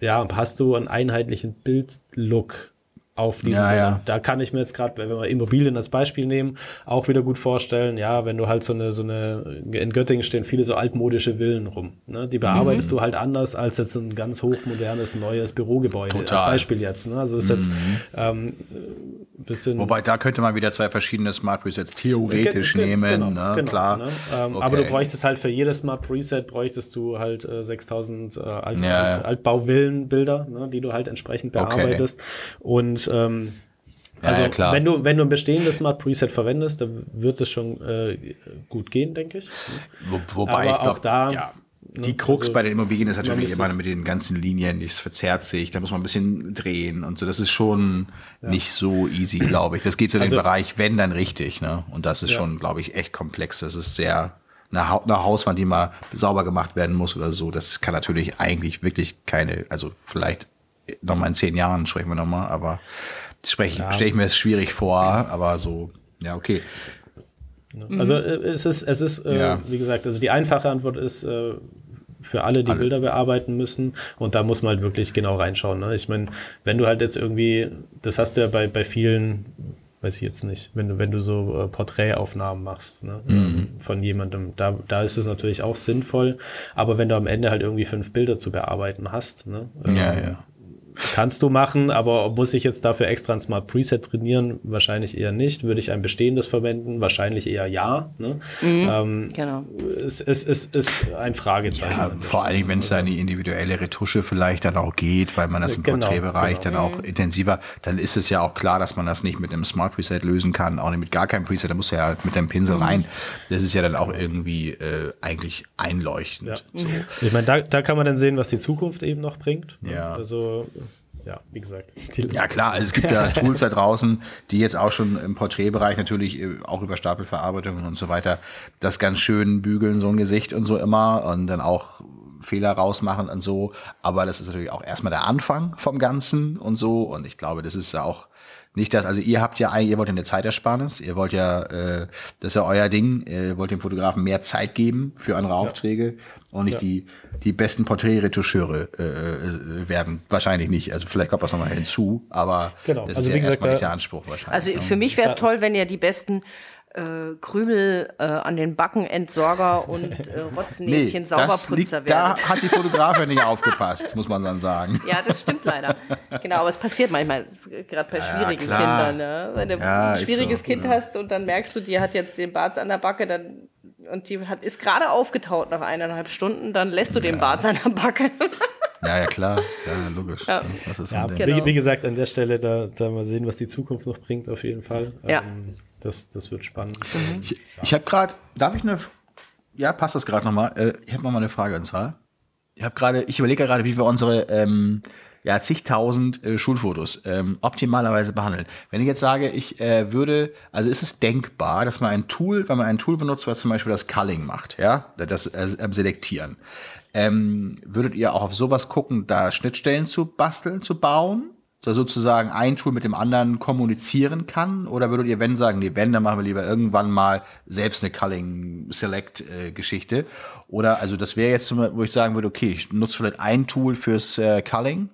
ja, hast du einen einheitlichen Bildlook auf diesen ja, ja. Da kann ich mir jetzt gerade, wenn wir Immobilien als Beispiel nehmen, auch wieder gut vorstellen, ja, wenn du halt so eine, so eine, in Göttingen stehen viele so altmodische Villen rum. Ne? Die bearbeitest mhm. du halt anders als jetzt ein ganz hochmodernes, neues Bürogebäude. Total. Als Beispiel jetzt. Ne? Also ist mhm. jetzt ähm, bisschen. Wobei da könnte man wieder zwei verschiedene Smart Presets theoretisch ge nehmen, genau, ne? genau, klar. Ne? Ähm, okay. Aber du bräuchtest halt für jedes Smart Preset bräuchtest du halt äh, 6000 äh, Alt ja. Alt Altbauvillenbilder, ne? die du halt entsprechend bearbeitest. Okay. Und ähm, also ja, ja, wenn du wenn du ein bestehendes Smart Preset verwendest, dann wird es schon äh, gut gehen, denke ich. Wo, wobei Aber ich glaube, da ja die Krux also, bei den Immobilien ist natürlich immer mit den ganzen Linien, das verzerrt sich, da muss man ein bisschen drehen und so. Das ist schon ja. nicht so easy, glaube ich. Das geht so in also, den Bereich, wenn dann richtig, ne? Und das ist ja. schon, glaube ich, echt komplex. Das ist sehr eine, ha eine Hauswand, die mal sauber gemacht werden muss oder so. Das kann natürlich eigentlich wirklich keine, also vielleicht nochmal in zehn Jahren sprechen wir nochmal, aber spreche ja. stelle ich mir es schwierig vor, aber so, ja, okay. Also äh, es ist, es ist, äh, ja. wie gesagt, also die einfache Antwort ist, äh, für alle, die alle. Bilder bearbeiten müssen. Und da muss man halt wirklich genau reinschauen. Ne? Ich meine, wenn du halt jetzt irgendwie, das hast du ja bei, bei vielen, weiß ich jetzt nicht, wenn du, wenn du so äh, Porträtaufnahmen machst ne? Mhm. von jemandem, da, da ist es natürlich auch sinnvoll. Aber wenn du am Ende halt irgendwie fünf Bilder zu bearbeiten hast, ne? ja, ähm, ja Kannst du machen, aber muss ich jetzt dafür extra ein Smart Preset trainieren? Wahrscheinlich eher nicht. Würde ich ein bestehendes verwenden? Wahrscheinlich eher ja. Ne? Mhm, ähm, genau. Es, es, es ist ein Fragezeichen. Ja, vor allem, wenn es da in die individuelle Retusche vielleicht dann auch geht, weil man das im genau, Porträtbereich genau. dann auch mhm. intensiver, dann ist es ja auch klar, dass man das nicht mit einem Smart Preset lösen kann, auch nicht mit gar keinem Preset, da muss ja halt mit dem Pinsel mhm. rein. Das ist ja dann auch irgendwie äh, eigentlich einleuchtend. Ja. So. Ich meine, da, da kann man dann sehen, was die Zukunft eben noch bringt. Ja. Also ja, wie gesagt. Ja klar, also es gibt ja Tools da draußen, die jetzt auch schon im Porträtbereich natürlich äh, auch über Stapelverarbeitungen und so weiter das ganz schön bügeln, so ein Gesicht und so immer und dann auch Fehler rausmachen und so. Aber das ist natürlich auch erstmal der Anfang vom Ganzen und so. Und ich glaube, das ist ja auch nicht das, also ihr habt ja eigentlich, ihr wollt ja eine Zeitersparnis, ihr wollt ja, äh, das ist ja euer Ding, ihr wollt dem Fotografen mehr Zeit geben für andere Aufträge ja. und nicht ja. die, die besten Porträtretoucheure äh, äh, werden. Wahrscheinlich nicht. Also vielleicht kommt das nochmal hinzu, aber genau. das also ist ja gesagt, erstmal nicht der Anspruch wahrscheinlich. Also für mich wäre es toll, wenn ihr die besten äh, Krümel äh, an den Backen, Entsorger und äh, Rotznäschen, nee, Sauberputzer liegt, Da hat die Fotografin nicht aufgepasst, muss man dann sagen. Ja, das stimmt leider. Genau, aber es passiert manchmal, gerade bei ja, schwierigen klar. Kindern. Ne? Wenn du ja, ein schwieriges so, Kind ja. hast und dann merkst du, die hat jetzt den Bart an der Backe, dann und die hat, ist gerade aufgetaut nach eineinhalb Stunden, dann lässt du den Bart an der Backe. Ja, ja, klar. Ja, logisch. Ja. Das ist ja, genau. wie, gesagt, an der Stelle, da, da mal sehen, was die Zukunft noch bringt, auf jeden Fall. Ja. Ähm, das, das wird spannend. Mhm. Ich, ich habe gerade, darf ich eine, ja, passt das gerade nochmal. Äh, ich habe nochmal eine Frage und zwar, ich habe gerade, ich überlege gerade, wie wir unsere ähm, ja, zigtausend äh, Schulfotos ähm, optimalerweise behandeln. Wenn ich jetzt sage, ich äh, würde, also ist es denkbar, dass man ein Tool, wenn man ein Tool benutzt, was zum Beispiel das Culling macht, ja, das äh, Selektieren, ähm, würdet ihr auch auf sowas gucken, da Schnittstellen zu basteln, zu bauen? Da sozusagen ein Tool mit dem anderen kommunizieren kann? Oder würdet ihr, wenn sagen, nee, wenn, dann machen wir lieber irgendwann mal selbst eine Culling-Select-Geschichte? Oder, also das wäre jetzt, wo ich sagen würde, okay, ich nutze vielleicht ein Tool fürs äh, Culling,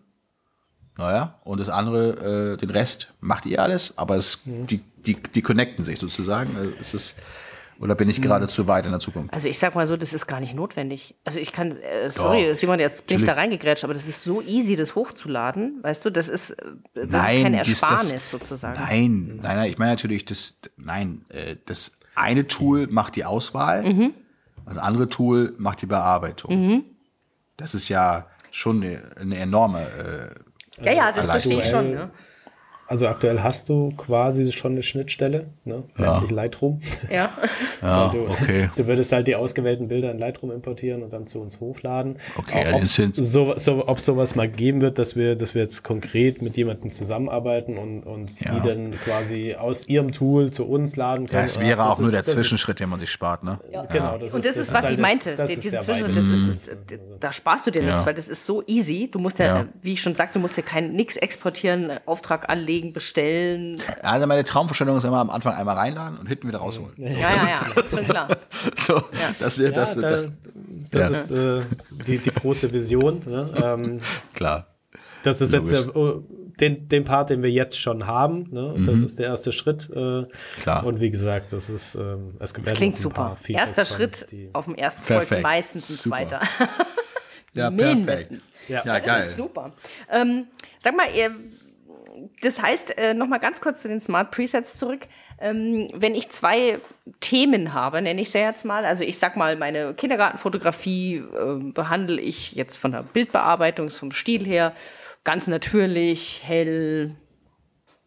naja, und das andere, äh, den Rest macht ihr alles, aber es, mhm. die, die, die connecten sich sozusagen. Also es ist, oder bin ich hm. gerade zu weit in der Zukunft? Also ich sag mal so, das ist gar nicht notwendig. Also ich kann, äh, sorry, Doch, Simon, jetzt bin ich da reingegrätscht, aber das ist so easy, das hochzuladen, weißt du, das ist, das nein, ist keine Ersparnis das, sozusagen. Nein, nein, nein, ich meine natürlich, das, nein, äh, das eine Tool macht die Auswahl, mhm. das andere Tool macht die Bearbeitung. Mhm. Das ist ja schon eine, eine enorme äh, Ja, ja, das verstehe ich schon. Ja. Also aktuell hast du quasi schon eine Schnittstelle, ne? nennt ja. sich Lightroom. Ja. ja du, okay. du würdest halt die ausgewählten Bilder in Lightroom importieren und dann zu uns hochladen. Okay, ob es so, so, sowas mal geben wird, dass wir, dass wir jetzt konkret mit jemandem zusammenarbeiten und, und ja. die dann quasi aus ihrem Tool zu uns laden können. Das wäre das auch ist, nur der Zwischenschritt, den man sich spart, ne? Ja. Genau. Das und das ist, das was ist halt ich meinte. Das, diesen Zwischen, das ist, da sparst du dir nichts, weil das ist so easy. Du musst ja, wie ich schon sagte, du musst ja kein nichts exportieren, Auftrag anlegen anlegen, bestellen. Also meine Traumvorstellung ist immer am Anfang einmal reinladen und hinten wieder rausholen. So. Ja, ja, ja, ist klar. so, ja. das wird das. Da, das ja. ist äh, die, die große Vision. Ne? Ähm, klar. Das ist Logisch. jetzt ja, den, den Part, den wir jetzt schon haben. Ne? Mhm. Das ist der erste Schritt. Äh, Klar. Und wie gesagt, das ist ähm, es das klingt super. Erster Schritt auf dem ersten folgt meistens ein zweiter. ja, Mindestens. Ja, ja, ja geil. super. Ähm, sag mal, ihr, das heißt, äh, nochmal ganz kurz zu den Smart Presets zurück. Ähm, wenn ich zwei Themen habe, nenne ich sie jetzt mal, also ich sag mal, meine Kindergartenfotografie äh, behandle ich jetzt von der Bildbearbeitung, vom Stil her, ganz natürlich, hell,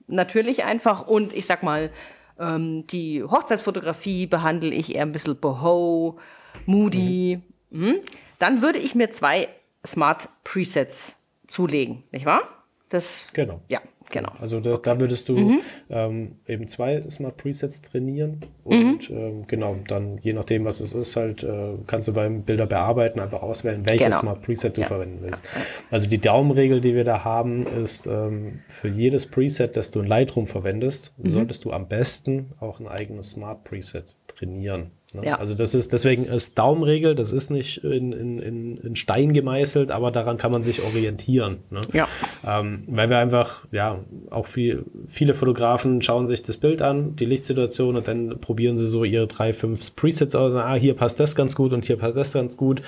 natürlich einfach und ich sag mal, ähm, die Hochzeitsfotografie behandle ich eher ein bisschen boho, moody. Mhm. Mhm. Dann würde ich mir zwei Smart Presets zulegen, nicht wahr? Das, genau. Ja, Genau. Also das, okay. da würdest du mhm. ähm, eben zwei Smart Presets trainieren und mhm. ähm, genau, dann je nachdem, was es ist, halt äh, kannst du beim Bilder bearbeiten einfach auswählen, welches genau. Smart Preset du ja. verwenden willst. Ja. Also die Daumenregel, die wir da haben, ist ähm, für jedes Preset, das du in Lightroom verwendest, mhm. solltest du am besten auch ein eigenes Smart Preset trainieren. Ne? Ja. Also das ist deswegen ist Daumenregel, das ist nicht in, in, in Stein gemeißelt, aber daran kann man sich orientieren. Ne? Ja. Ähm, weil wir einfach, ja, auch viel, viele Fotografen schauen sich das Bild an, die Lichtsituation und dann probieren sie so ihre drei, fünf Presets aus. Ah, hier passt das ganz gut und hier passt das ganz gut.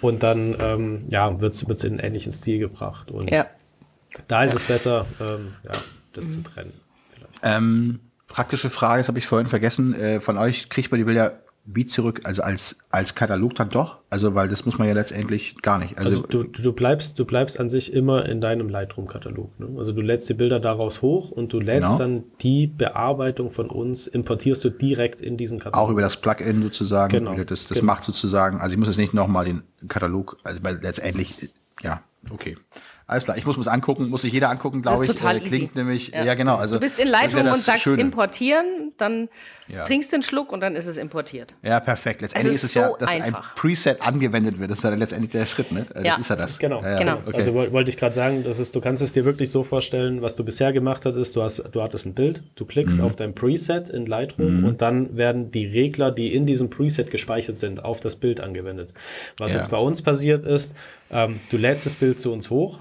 Und dann ähm, ja, wird es in einen ähnlichen Stil gebracht. Und ja. da ist es besser, ähm, ja, das mhm. zu trennen. Ähm, praktische Frage, das habe ich vorhin vergessen. Äh, von euch kriegt man die Bilder wie zurück, also als, als Katalog dann doch? Also, weil das muss man ja letztendlich gar nicht. Also, also du, du bleibst, du bleibst an sich immer in deinem Lightroom-Katalog. Ne? Also du lädst die Bilder daraus hoch und du lädst genau. dann die Bearbeitung von uns, importierst du direkt in diesen Katalog. Auch über das Plugin sozusagen. Genau. Das, das genau. macht sozusagen, also ich muss jetzt nicht nochmal den Katalog, also weil letztendlich, ja, okay. Alles klar, ich muss mir das angucken, muss sich jeder angucken, glaube ich. Total äh, klingt easy. nämlich, ja. ja. genau. Also, du bist in Lightroom ja und sagst Schöne. importieren, dann ja. trinkst du einen Schluck und dann ist es importiert. Ja, perfekt. Letztendlich es ist, ist, es so ja, dass einfach. ein Preset angewendet wird. Das ist ja letztendlich der Schritt, ne? Das ja. ist ja das. Genau. genau. Okay. Also wollte ich gerade sagen, das ist, du kannst es dir wirklich so vorstellen, was du bisher gemacht hattest. Du hast, du hattest ein Bild, du klickst mhm. auf dein Preset in Lightroom mhm. und dann werden die Regler, die in diesem Preset gespeichert sind, auf das Bild angewendet. Was jetzt bei uns passiert ist, ähm, du lädst das Bild zu uns hoch,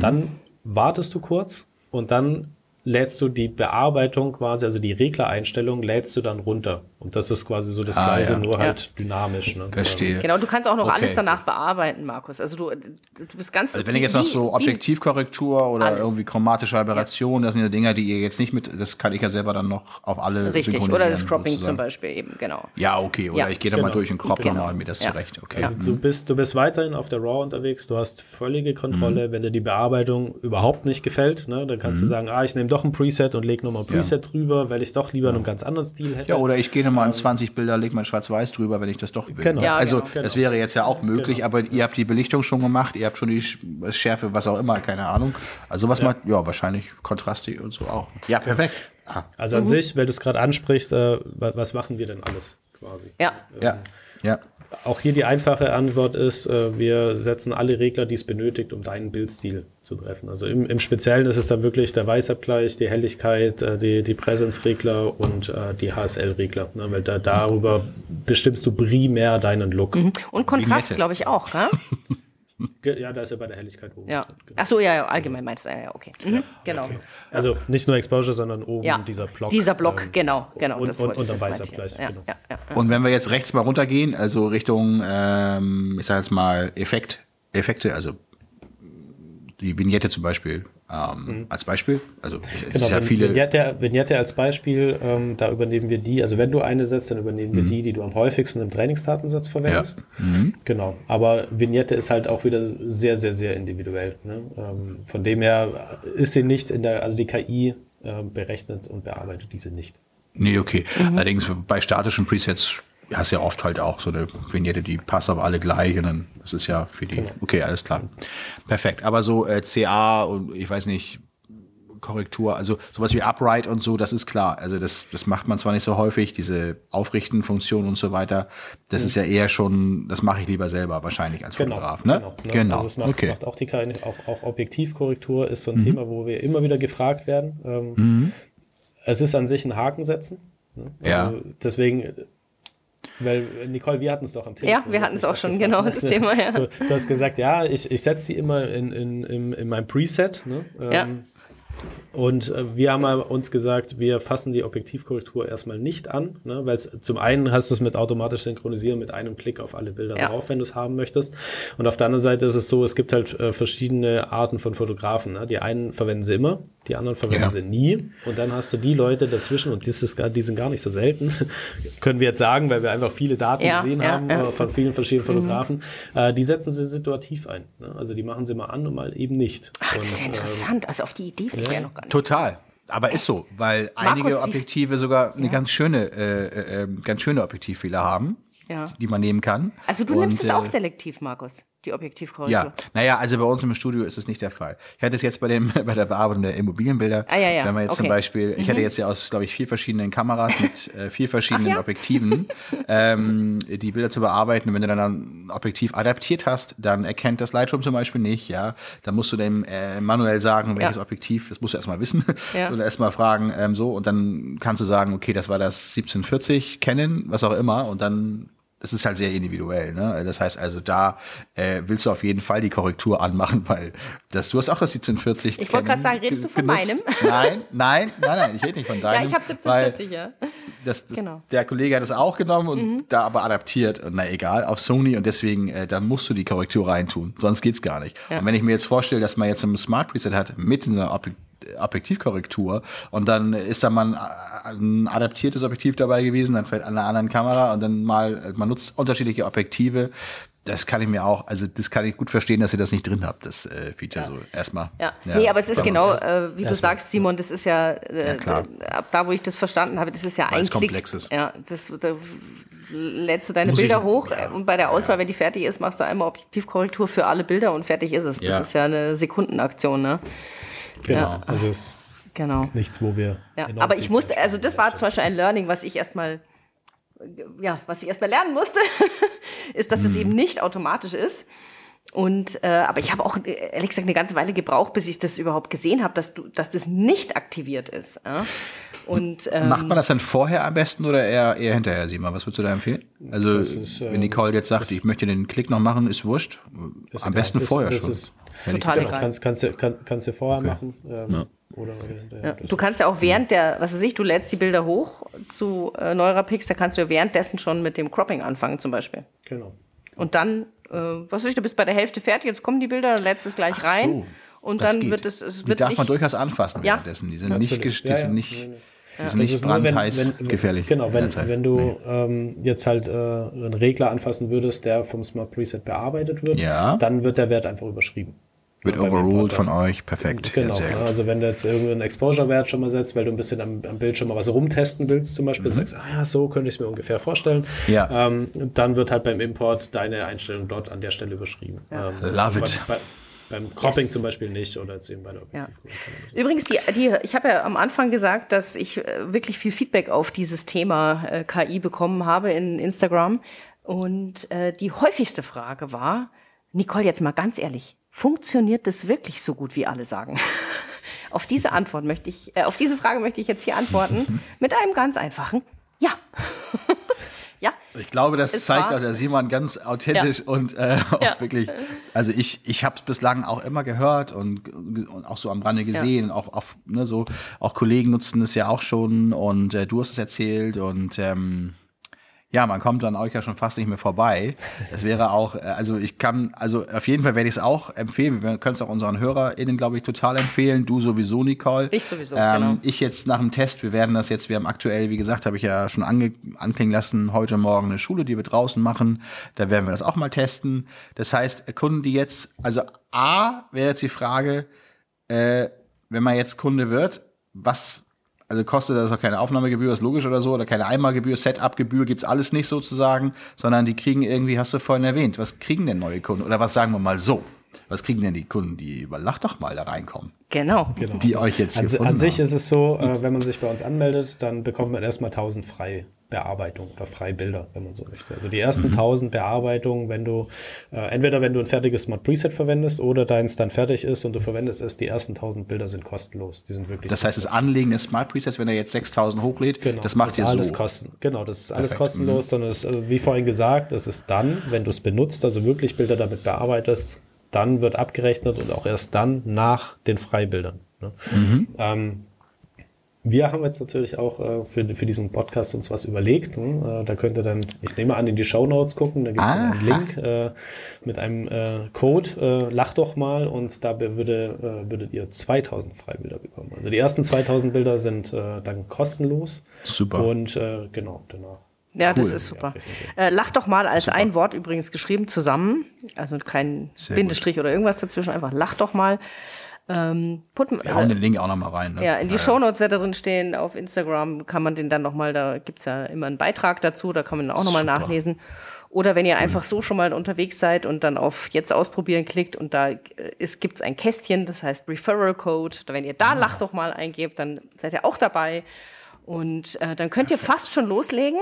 dann wartest du kurz und dann lädst du die Bearbeitung quasi, also die Reglereinstellung lädst du dann runter. Und das ist quasi so das ah, Gleiche, ja. nur halt ja. dynamisch. Ne? Verstehe. Genau, du kannst auch noch okay. alles danach bearbeiten, Markus. Also du, du bist ganz. Also wenn ich jetzt noch so Objektivkorrektur oder alles. irgendwie chromatische Aberration, ja. das sind ja Dinge, die ihr jetzt nicht mit, das kann ich ja selber dann noch auf alle Richtig, oder das Cropping sozusagen. zum Beispiel eben, genau. Ja, okay, oder ich gehe da genau. mal durch und crop genau. nochmal mir das zurecht. Okay. Also du bist, du bist weiterhin auf der RAW unterwegs, du hast völlige Kontrolle, mhm. wenn dir die Bearbeitung überhaupt nicht gefällt, ne, dann kannst mhm. du sagen, ah, ich nehme doch ein Preset und lege nochmal ein Preset drüber, weil ich doch lieber einen ganz anderen Stil hätte. Ja, oder ich gehe nochmal an 20 Bilder Bilder, leg mal schwarz-weiß drüber, wenn ich das doch will. Genau. Ja, also genau. das wäre jetzt ja auch möglich, genau. aber ihr habt die Belichtung schon gemacht, ihr habt schon die Schärfe, was auch immer, keine Ahnung. Also was ja. macht, ja, wahrscheinlich Kontraste und so auch. Ja, perfekt. Ah. Also an mhm. sich, weil du es gerade ansprichst, äh, was machen wir denn alles quasi? Ja. Ähm, ja. Ja. Auch hier die einfache Antwort ist, äh, wir setzen alle Regler, die es benötigt, um deinen Bildstil zu treffen. Also im, im Speziellen ist es dann wirklich der Weißabgleich, die Helligkeit, äh, die, die Präsenzregler und äh, die HSL-Regler. Ne? Weil da, darüber bestimmst du primär deinen Look. Mhm. Und Kontrast, glaube ich, auch, ne? Ja, da ist ja bei der Helligkeit oben. Ja. Genau. Ach so, ja, ja, allgemein meinst du, ja, ja okay. Mhm, ja, genau. Okay. Also nicht nur Exposure, sondern oben ja, dieser Block. Dieser Block, ähm, genau, genau. Und, und, und dann Weißabgleich. Ja, genau. Und wenn wir jetzt rechts mal runtergehen, also Richtung, ähm, ich sage jetzt mal Effekt, Effekte, also die Vignette zum Beispiel ähm, mhm. als Beispiel. Also es genau, ist ja viele. Vignette, Vignette als Beispiel, ähm, da übernehmen wir die. Also wenn du eine setzt, dann übernehmen wir mhm. die, die du am häufigsten im Trainingsdatensatz verwendest. Ja. Mhm. Genau. Aber Vignette ist halt auch wieder sehr, sehr, sehr individuell. Ne? Ähm, von dem her ist sie nicht in der, also die KI äh, berechnet und bearbeitet diese nicht. Nee, okay. Mhm. Allerdings bei statischen Presets hast ja oft halt auch so eine Vignette, die passt auf alle gleich und dann das ist ja für die. Genau. Okay, alles klar. Perfekt. Aber so äh, CA und ich weiß nicht, Korrektur, also sowas wie Upright und so, das ist klar. Also das, das macht man zwar nicht so häufig, diese Aufrichten-Funktion und so weiter. Das mhm. ist ja eher schon, das mache ich lieber selber wahrscheinlich als genau, Fotograf. Ne? Genau. genau. genau. Also es macht, okay. macht auch die keine, auch, auch Objektivkorrektur ist so ein mhm. Thema, wo wir immer wieder gefragt werden. Ähm, mhm. Es ist an sich ein Haken setzen. Ne? Also ja. deswegen weil, Nicole, wir hatten es doch am Telefon. Ja, wir hatten es auch schon, genau, das Thema, ja. Du, du, hast gesagt, ja, ich, ich setze sie immer in, in, in, in meinem Preset. Ne? Ja. Und äh, wir haben uns gesagt, wir fassen die Objektivkorrektur erstmal nicht an, ne, weil zum einen hast du es mit automatisch synchronisieren mit einem Klick auf alle Bilder ja. drauf, wenn du es haben möchtest. Und auf der anderen Seite ist es so, es gibt halt äh, verschiedene Arten von Fotografen. Ne? Die einen verwenden sie immer, die anderen verwenden ja. sie nie. Und dann hast du die Leute dazwischen, und das ist gar, die sind gar nicht so selten, können wir jetzt sagen, weil wir einfach viele Daten ja, gesehen haben äh, von vielen verschiedenen mhm. Fotografen, mhm. äh, die setzen sie situativ ein. Ne? Also die machen sie mal an und mal eben nicht. Ach, das ist ja interessant. Ähm, also auf die Idee bin ich ja noch gar nicht. Total. Aber ist so, weil Markus, einige Objektive sogar eine ja. ganz schöne, äh, äh, ähm, ganz schöne Objektivfehler haben, ja. die man nehmen kann. Also du Und, nimmst es auch äh, selektiv, Markus die Objektivkorrektur. Ja, naja, also bei uns im Studio ist es nicht der Fall. Ich hatte es jetzt bei dem bei der Bearbeitung der Immobilienbilder, ah, ja, ja. wenn man jetzt okay. zum Beispiel, ich mhm. hatte jetzt ja aus, glaube ich, vier verschiedenen Kameras mit äh, vier verschiedenen ja? Objektiven ähm, die Bilder zu bearbeiten. wenn du dann ein Objektiv adaptiert hast, dann erkennt das Lightroom zum Beispiel nicht, ja. Dann musst du dem äh, manuell sagen, welches ja. Objektiv, das musst du erstmal wissen. Ja. Oder erstmal fragen, ähm, so, und dann kannst du sagen, okay, das war das 1740 Canon, was auch immer, und dann es ist halt sehr individuell. Ne? Das heißt also, da äh, willst du auf jeden Fall die Korrektur anmachen, weil das, du hast auch das 1740. Ich wollte gerade sagen, redest du von genutzt. meinem? Nein, nein, nein, nein, ich rede nicht von deinem. ja, ich habe 1740, ja. Das, das, genau. Der Kollege hat das auch genommen und mhm. da aber adaptiert. Und na egal, auf Sony und deswegen, äh, da musst du die Korrektur reintun. Sonst geht's gar nicht. Ja. Und wenn ich mir jetzt vorstelle, dass man jetzt ein Smart Preset hat mit einer Objektiv Objektivkorrektur und dann ist da mal ein, adaptiertes Objektiv dabei gewesen, dann fällt an einer anderen Kamera und dann mal, man nutzt unterschiedliche Objektive. Das kann ich mir auch, also das kann ich gut verstehen, dass ihr das nicht drin habt, das äh, Feature ja. so erstmal. Ja. ja. Nee, aber es ist genau, äh, wie du sagst, Simon, das ist ja, äh, ja ab da, wo ich das verstanden habe, das ist ja Weil ein Klick. komplex ist. Ja, das, da lädst du deine Muss Bilder ich, hoch ja. und bei der Auswahl, wenn die fertig ist, machst du einmal Objektivkorrektur für alle Bilder und fertig ist es. Das ist ja eine Sekundenaktion, ne? Genau, ja. also es genau. ist nichts, wo wir. Ja. Aber ich musste, also das war zum Beispiel ein Learning, was ich erstmal, ja, was ich erstmal lernen musste, ist, dass es mhm. eben nicht automatisch ist. Und äh, aber ich habe auch ehrlich gesagt eine ganze Weile gebraucht, bis ich das überhaupt gesehen habe, dass du, dass das nicht aktiviert ist. Ja? Und ähm, macht man das dann vorher am besten oder eher eher hinterher, Simon? Was würdest du da empfehlen? Also ist, äh, wenn Nicole jetzt sagt, ich möchte den Klick noch machen, ist wurscht. Am besten vorher das schon. Ist, Total genau, egal. Kannst, kannst, du, kann, kannst du vorher okay. machen. Ähm, ja. Oder, oder ja. Du kannst ja auch während der, was weiß ich, du lädst die Bilder hoch zu äh, Neurapix, da kannst du ja währenddessen schon mit dem Cropping anfangen zum Beispiel. Genau. Und dann, äh, was weiß ich, du bist bei der Hälfte fertig, jetzt kommen die Bilder, dann lädst es gleich Ach rein. So, und dann geht. wird es, es wird Die darf nicht, man durchaus anfassen ja. währenddessen. Die sind ja, nicht, die ja, sind nicht, die sind nicht brandheiß wenn, wenn, gefährlich. Genau, wenn, wenn du nee. ähm, jetzt halt äh, einen Regler anfassen würdest, der vom Smart Preset bearbeitet wird, ja. dann wird der Wert einfach überschrieben. Wird overruled von euch, perfekt. Genau, ja, also wenn du jetzt irgendeinen Exposure-Wert schon mal setzt, weil du ein bisschen am, am Bildschirm mal was rumtesten willst, zum Beispiel, mhm. sagst, ah ja, so könnte ich es mir ungefähr vorstellen, ja. Ähm, dann wird halt beim Import deine Einstellung dort an der Stelle überschrieben. Ja. Ähm, Love it. Bei, beim Cropping yes. zum Beispiel nicht oder jetzt eben bei der Objektivgröße. Ja. Übrigens, die, die, ich habe ja am Anfang gesagt, dass ich äh, wirklich viel Feedback auf dieses Thema äh, KI bekommen habe in Instagram. Und äh, die häufigste Frage war, Nicole, jetzt mal ganz ehrlich, funktioniert das wirklich so gut, wie alle sagen? auf diese Antwort möchte ich, äh, auf diese Frage möchte ich jetzt hier antworten mit einem ganz einfachen Ja. ja. Ich glaube, das es zeigt auch der Simon ganz authentisch ja. und äh, auch ja. wirklich. Also ich, ich habe es bislang auch immer gehört und, und auch so am Rande gesehen. Ja. Auch, auch, ne, so, auch Kollegen nutzen es ja auch schon und äh, du hast es erzählt und ähm, ja, man kommt dann euch ja schon fast nicht mehr vorbei. Das wäre auch, äh, also ich kann, also auf jeden Fall werde ich es auch empfehlen. Wir können es auch unseren HörerInnen, glaube ich, total empfehlen. Du sowieso, Nicole. Ich sowieso, ähm, genau. Ich jetzt nach dem Test, wir werden das jetzt, wir haben aktuell, wie gesagt, habe ich ja schon ange, anklingen lassen, heute Morgen eine Schule, die wir draußen machen. Da werden wir das auch mal testen. Das heißt, Kunden, die jetzt, also A, wäre jetzt die Frage, äh, wenn man jetzt Kunde wird, was also kostet das auch keine Aufnahmegebühr, ist logisch oder so, oder keine Einmalgebühr, Setup-Gebühr, gibt's alles nicht sozusagen, sondern die kriegen irgendwie, hast du vorhin erwähnt, was kriegen denn neue Kunden? Oder was sagen wir mal so? Was kriegen denn die Kunden, die über Lach doch mal da reinkommen? Genau. genau. Die euch jetzt an, an sich ist es so, äh, wenn man sich bei uns anmeldet, dann bekommt man erstmal 1000 frei. Bearbeitung oder Freibilder, wenn man so möchte. Also die ersten mhm. 1000 Bearbeitungen, wenn du äh, entweder wenn du ein fertiges Smart Preset verwendest oder deins dann fertig ist und du verwendest es, die ersten 1000 Bilder sind kostenlos. Die sind wirklich. Das heißt, das Anlegen des Smart Presets, wenn er jetzt 6000 hochlädt, genau, das macht ihr alles so. kosten. Genau, das ist alles Perfekt. kostenlos, mhm. sondern es, äh, wie vorhin gesagt, es ist dann, wenn du es benutzt, also wirklich Bilder damit bearbeitest, dann wird abgerechnet und auch erst dann nach den Freibildern. Ne? Mhm. Ähm, wir haben jetzt natürlich auch äh, für, für diesen Podcast uns was überlegt. Hm? Äh, da könnt ihr dann, ich nehme an, in die Show Notes gucken. Da gibt es einen Link äh, mit einem äh, Code. Äh, lach doch mal und da würde, äh, würdet ihr 2000 Freibilder bekommen. Also die ersten 2000 Bilder sind dann kostenlos. Super. Und genau, danach. Ja, cool. das ist super. Ja, äh, lach doch mal als super. ein Wort übrigens geschrieben zusammen. Also kein Sehr Bindestrich gut. oder irgendwas dazwischen. Einfach lach doch mal. Ähm, put, Wir hauen den Link auch nochmal rein. Ne? Ja, in die ja, Shownotes wird da drin stehen. Auf Instagram kann man den dann nochmal, da gibt's ja immer einen Beitrag dazu, da kann man auch nochmal nachlesen. Oder wenn ihr einfach so schon mal unterwegs seid und dann auf Jetzt ausprobieren klickt und da ist, gibt's ein Kästchen, das heißt Referral Code. Wenn ihr da ah. Lach doch mal eingebt, dann seid ihr auch dabei. Und äh, dann könnt ihr fast schon loslegen.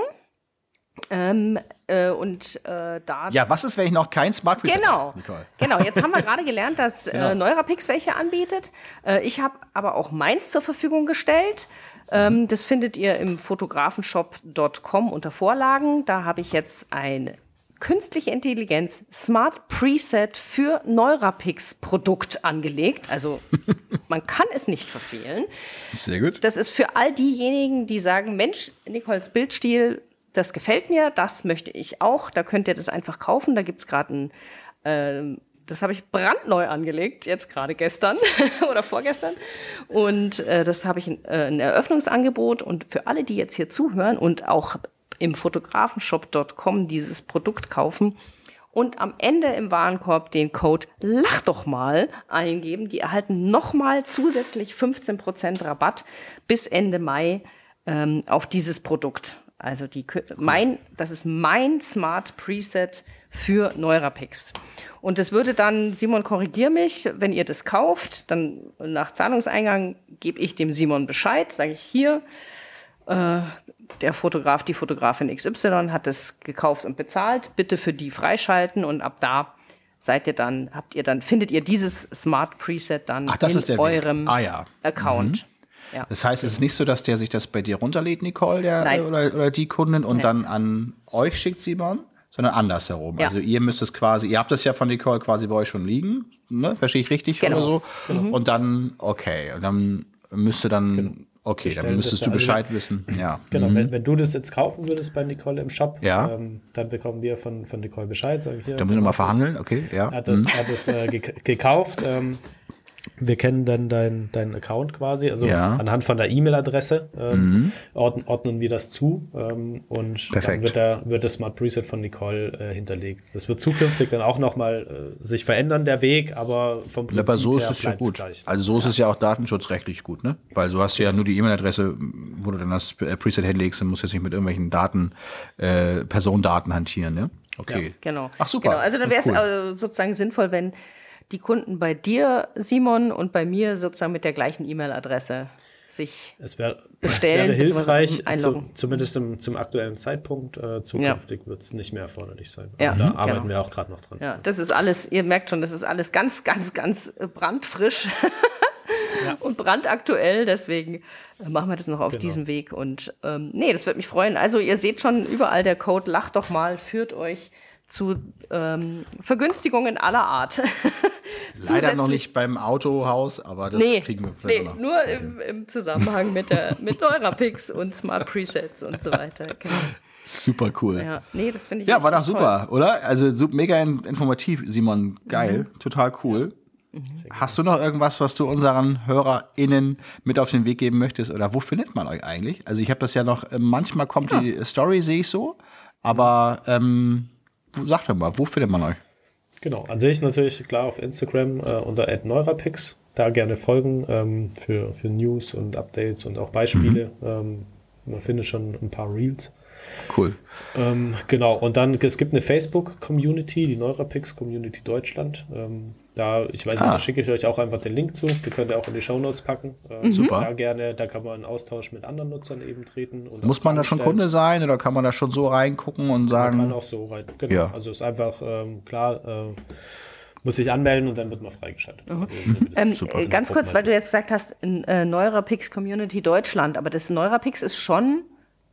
Ähm, äh, und äh, da. Ja, was ist, wenn ich noch kein Smart Reset Genau. Nicole? Genau, jetzt haben wir gerade gelernt, dass äh, genau. äh, Neurapix welche anbietet. Äh, ich habe aber auch meins zur Verfügung gestellt. Ähm, das findet ihr im fotografenshop.com unter Vorlagen. Da habe ich jetzt ein künstliche Intelligenz Smart Preset für Neurapix Produkt angelegt. Also man kann es nicht verfehlen. Sehr gut. Das ist für all diejenigen, die sagen, Mensch, Nicoles Bildstil das gefällt mir, das möchte ich auch. Da könnt ihr das einfach kaufen. Da gibt's gerade ein, äh, das habe ich brandneu angelegt, jetzt gerade gestern oder vorgestern. Und äh, das habe ich ein, äh, ein Eröffnungsangebot. Und für alle, die jetzt hier zuhören und auch im fotografenshop.com dieses Produkt kaufen und am Ende im Warenkorb den Code Lach doch mal eingeben, die erhalten nochmal zusätzlich 15% Rabatt bis Ende Mai ähm, auf dieses Produkt. Also die, mein, das ist mein Smart Preset für Neurapix. Und es würde dann, Simon, korrigier mich, wenn ihr das kauft, dann nach Zahlungseingang gebe ich dem Simon Bescheid, sage ich hier, äh, der Fotograf, die Fotografin XY hat es gekauft und bezahlt, bitte für die freischalten und ab da seid ihr dann, habt ihr dann, findet ihr dieses Smart Preset dann Ach, in eurem ah, ja. Account. Mhm. Ja. Das heißt, es ist nicht so, dass der sich das bei dir runterlädt, Nicole, der, Nein. Oder, oder die Kundin, und Nein. dann an euch schickt, Simon, sondern andersherum. Ja. Also ihr müsst es quasi, ihr habt es ja von Nicole quasi bei euch schon liegen, ne? Verstehe ich richtig genau. oder so? Genau. Und dann, okay, und dann müsste dann genau. Okay, dann müsstest du also Bescheid also, wissen. Ja. Genau, mhm. wenn, wenn, du das jetzt kaufen würdest bei Nicole im Shop, ja. ähm, dann bekommen wir von, von Nicole Bescheid. Sagen, hier, dann müssen wir mal verhandeln, okay, ja. Er hat das, mhm. hat das äh, gekauft. Ähm, wir kennen dann deinen dein Account quasi, also ja. anhand von der E-Mail-Adresse ähm, mhm. ordnen, ordnen, wir das zu ähm, und Perfekt. dann wird, der, wird das Smart Preset von Nicole äh, hinterlegt. Das wird zukünftig dann auch nochmal äh, sich verändern, der Weg, aber vom Prinzip aber so ist es ja gut. Gleich. Also so ist ja. es ja auch datenschutzrechtlich gut, ne? Weil so hast du ja nur die E-Mail-Adresse, wo du dann das äh, Preset hinlegst und musst jetzt nicht mit irgendwelchen Daten, äh, Personendaten hantieren, ne? Okay. Ja, genau. Ach super. Genau. Also dann wäre es cool. also sozusagen sinnvoll, wenn die Kunden bei dir, Simon, und bei mir sozusagen mit der gleichen E-Mail-Adresse sich es wär, bestellen. Es wäre hilfreich, zu, zumindest im, zum aktuellen Zeitpunkt. Äh, zukünftig ja. wird es nicht mehr erforderlich sein. Ja, da arbeiten genau. wir auch gerade noch dran. Ja, das ist alles, ihr merkt schon, das ist alles ganz, ganz, ganz brandfrisch. ja. und brandaktuell. Deswegen äh, machen wir das noch auf genau. diesem Weg. Und ähm, nee, das wird mich freuen. Also ihr seht schon überall der Code, lacht doch mal, führt euch zu ähm, Vergünstigungen aller Art. Leider noch nicht beim Autohaus, aber das nee, kriegen wir vielleicht nee, noch. Nur im, im, Zusammenhang mit, der, mit Neurapix und Smart Presets und so weiter. Genau. Super cool. Ja, nee, das finde ich Ja, war doch super, oder? Also so, mega informativ, Simon. Geil, mhm. total cool. Mhm. Hast du noch irgendwas, was du unseren HörerInnen mit auf den Weg geben möchtest? Oder wo findet man euch eigentlich? Also ich habe das ja noch, äh, manchmal kommt ja. die Story, sehe ich so, aber ähm, sagt doch mal, wo findet man euch? Genau, an sich natürlich klar auf Instagram äh, unter @neurapix. Da gerne folgen ähm, für, für News und Updates und auch Beispiele. Mhm. Ähm, man findet schon ein paar Reels. Cool. Ähm, genau, und dann, es gibt eine Facebook-Community, die Neurapix Community Deutschland. Ähm, da, ich weiß nicht, ah. da schicke ich euch auch einfach den Link zu. Die könnt ihr auch in die Shownotes packen. Mhm. Super. Da gerne, da kann man in Austausch mit anderen Nutzern eben treten. Muss man da schon Kunde sein oder kann man da schon so reingucken und sagen? Man kann auch so rein, genau. Ja. Also ist einfach ähm, klar, äh, muss sich anmelden und dann wird man freigeschaltet. Mhm. Also, ähm, ganz kurz, weil du jetzt gesagt hast, äh, Neurapix Community Deutschland, aber das Neurapix ist schon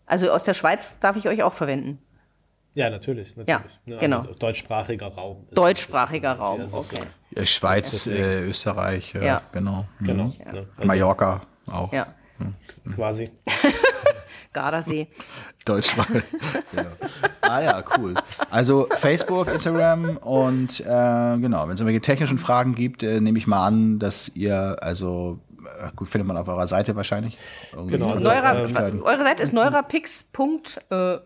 also aus der Schweiz darf ich euch auch verwenden. Ja, natürlich. natürlich. Ja, ne, also genau. Deutschsprachiger Raum. Deutschsprachiger Raum, okay. Ja, Schweiz, äh, Österreich, äh, ja. genau. genau. Mhm. Ja. Also, Mallorca auch. Ja. Mhm. Quasi. Gardasee. Deutschsprachig. genau. Ah ja, cool. Also Facebook, Instagram und äh, genau, wenn es irgendwelche technischen Fragen gibt, äh, nehme ich mal an, dass ihr also gut, findet man auf eurer Seite wahrscheinlich. Genau. Also, Neura, ähm, eure Seite ist neurapix.com. Äh,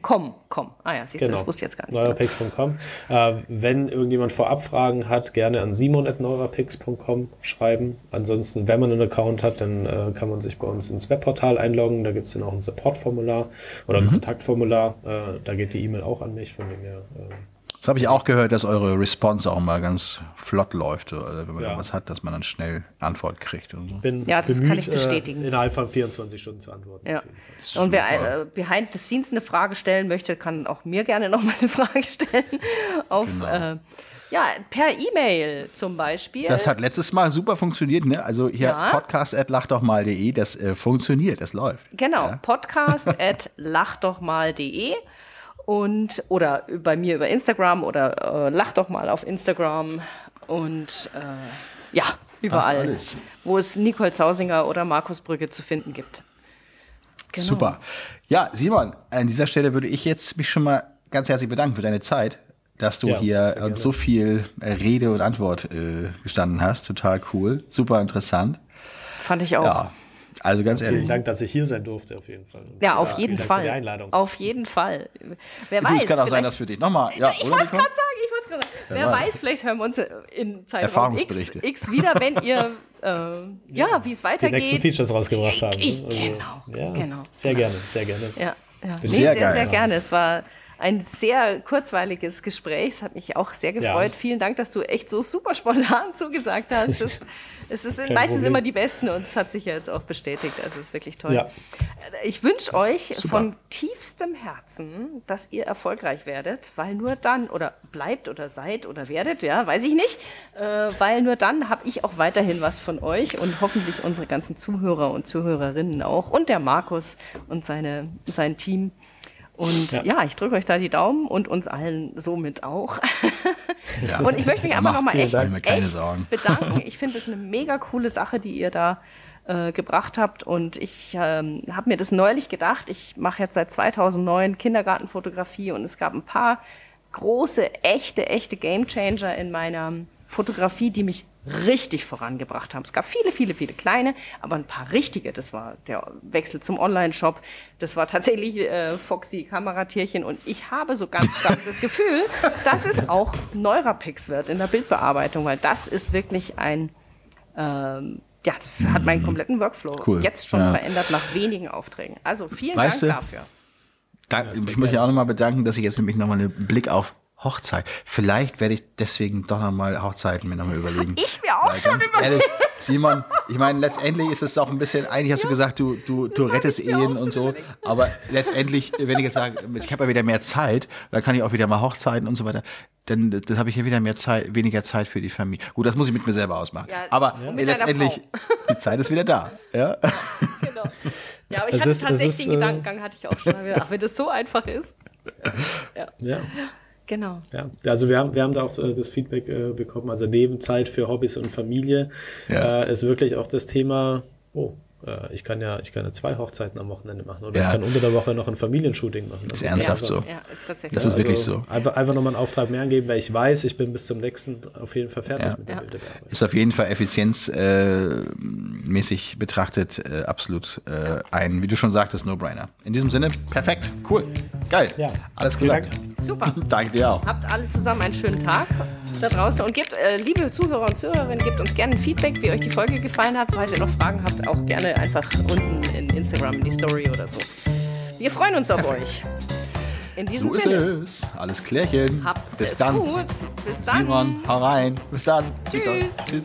com. com. Ah ja, siehst genau. du, das wusste ich jetzt gar nicht. Neurapix.com. Äh, wenn irgendjemand vorab Fragen hat, gerne an simon.neurapix.com schreiben. Ansonsten, wenn man einen Account hat, dann äh, kann man sich bei uns ins Webportal einloggen. Da gibt es dann auch ein Supportformular oder ein mhm. Kontaktformular. Äh, da geht die E-Mail auch an mich, von dem her. Das habe ich auch gehört, dass eure Response auch mal ganz flott läuft. Also wenn man ja. was hat, dass man dann schnell Antwort kriegt. Und so. Bin ja, das bemüht, kann ich bestätigen. Äh, innerhalb von 24 Stunden zu antworten. Ja. Und wer äh, behind the scenes eine Frage stellen möchte, kann auch mir gerne noch mal eine Frage stellen. Auf, genau. äh, ja, per E-Mail zum Beispiel. Das hat letztes Mal super funktioniert, ne? Also hier ja. podcast at lachdochmal.de, das äh, funktioniert, das läuft. Genau, ja. podcast at lachdochmal.de und oder bei mir über Instagram oder äh, lach doch mal auf Instagram und äh, ja, überall, wo es Nicole Zausinger oder Markus Brügge zu finden gibt. Genau. Super. Ja, Simon, an dieser Stelle würde ich jetzt mich schon mal ganz herzlich bedanken für deine Zeit, dass du ja, hier uns so viel Rede und Antwort äh, gestanden hast. Total cool, super interessant. Fand ich auch. Ja. Also ganz ja, ehrlich. Vielen Dank, dass ich hier sein durfte, auf jeden Fall. Ja, auf jeden Fall. Für die Einladung. Auf jeden Fall. Wer du, weiß. Es kann auch sein, dass für dich nochmal. Ja, ich wollte es gerade sagen, ich wollte gerade sagen. Wer, Wer weiß. weiß. vielleicht hören wir uns in Zeitraum X, X wieder, wenn ihr äh, ja, wie es weitergeht. Die nächsten Features rausgebracht haben. Ich, also, genau, ja, genau. Sehr gerne, sehr gerne. Ja, ja. Nee, sehr, sehr, sehr gerne. Es war ein sehr kurzweiliges Gespräch. Es hat mich auch sehr gefreut. Ja. Vielen Dank, dass du echt so super spontan zugesagt hast. Das, es ist meistens Problem. immer die Besten und es hat sich ja jetzt auch bestätigt. Also es ist wirklich toll. Ja. Ich wünsche euch super. von tiefstem Herzen, dass ihr erfolgreich werdet, weil nur dann oder bleibt oder seid oder werdet, ja, weiß ich nicht, äh, weil nur dann habe ich auch weiterhin was von euch und hoffentlich unsere ganzen Zuhörer und Zuhörerinnen auch und der Markus und seine, sein Team. Und ja, ja ich drücke euch da die Daumen und uns allen somit auch. Ja. Und ich möchte mich einfach nochmal echt, echt bedanken. Ich finde es eine mega coole Sache, die ihr da äh, gebracht habt. Und ich ähm, habe mir das neulich gedacht. Ich mache jetzt seit 2009 Kindergartenfotografie und es gab ein paar große, echte, echte Gamechanger in meiner Fotografie, die mich richtig vorangebracht haben. Es gab viele, viele, viele kleine, aber ein paar richtige. Das war der Wechsel zum Online-Shop. Das war tatsächlich äh, Foxy Kameratierchen. Und ich habe so ganz stark das Gefühl, dass es auch Neurapix wird in der Bildbearbeitung, weil das ist wirklich ein, ähm, ja, das hat meinen kompletten Workflow cool. jetzt schon ja. verändert nach wenigen Aufträgen. Also vielen weißt Dank du, dafür. Dank, ich möchte mich auch nochmal bedanken, dass ich jetzt nämlich nochmal einen Blick auf Hochzeit. Vielleicht werde ich deswegen doch nochmal Hochzeiten mir nochmal überlegen. Ich mir auch Weil schon überlegt. Simon, ich meine, letztendlich ist es auch ein bisschen, eigentlich hast ja, du gesagt, du, du, du rettest Ehen und so. Überlegt. Aber letztendlich, wenn ich jetzt sage, ich habe ja wieder mehr Zeit, dann kann ich auch wieder mal Hochzeiten und so weiter. Dann das habe ich ja wieder mehr Zeit, weniger Zeit für die Familie. Gut, das muss ich mit mir selber ausmachen. Ja, aber ja. letztendlich, die Zeit ist wieder da. Ja, genau. Ja, aber ich es hatte ist, tatsächlich den äh, Gedankengang, hatte ich auch schon mal. Ach, wenn das so einfach ist. ja. ja. Genau. Ja, also wir haben, wir haben da auch äh, das Feedback äh, bekommen, also neben Zeit für Hobbys und Familie ja. äh, ist wirklich auch das Thema, oh, äh, ich kann ja, ich kann ja zwei Hochzeiten am Wochenende machen oder ja. ich kann unter der Woche noch ein Familienshooting machen. Das ist ernsthaft einfach, so. Ja, ist tatsächlich das ist wirklich also so. Einfach, einfach nochmal einen Auftrag mehr angeben, weil ich weiß, ich bin bis zum nächsten auf jeden Fall fertig ja. mit der ja. Bilderbearbeitung. Ist auf jeden Fall effizienzmäßig äh, betrachtet äh, absolut äh, ein, wie du schon sagtest, No-Brainer. In diesem Sinne, perfekt, cool, geil. Ja. Alles gesagt. Super. Danke dir auch. Habt alle zusammen einen schönen Tag da draußen und gebt, äh, liebe Zuhörer und Zuhörerinnen, gebt uns gerne ein Feedback, wie euch die Folge gefallen hat. Falls ihr noch Fragen habt, auch gerne einfach unten in Instagram in die Story oder so. Wir freuen uns auf Perfekt. euch. In diesem so Sinne. ist es. Alles klärchen. Habt Bis dann. Gut. Bis dann. Simon, hau rein. Bis dann. Tschüss. Tschüss.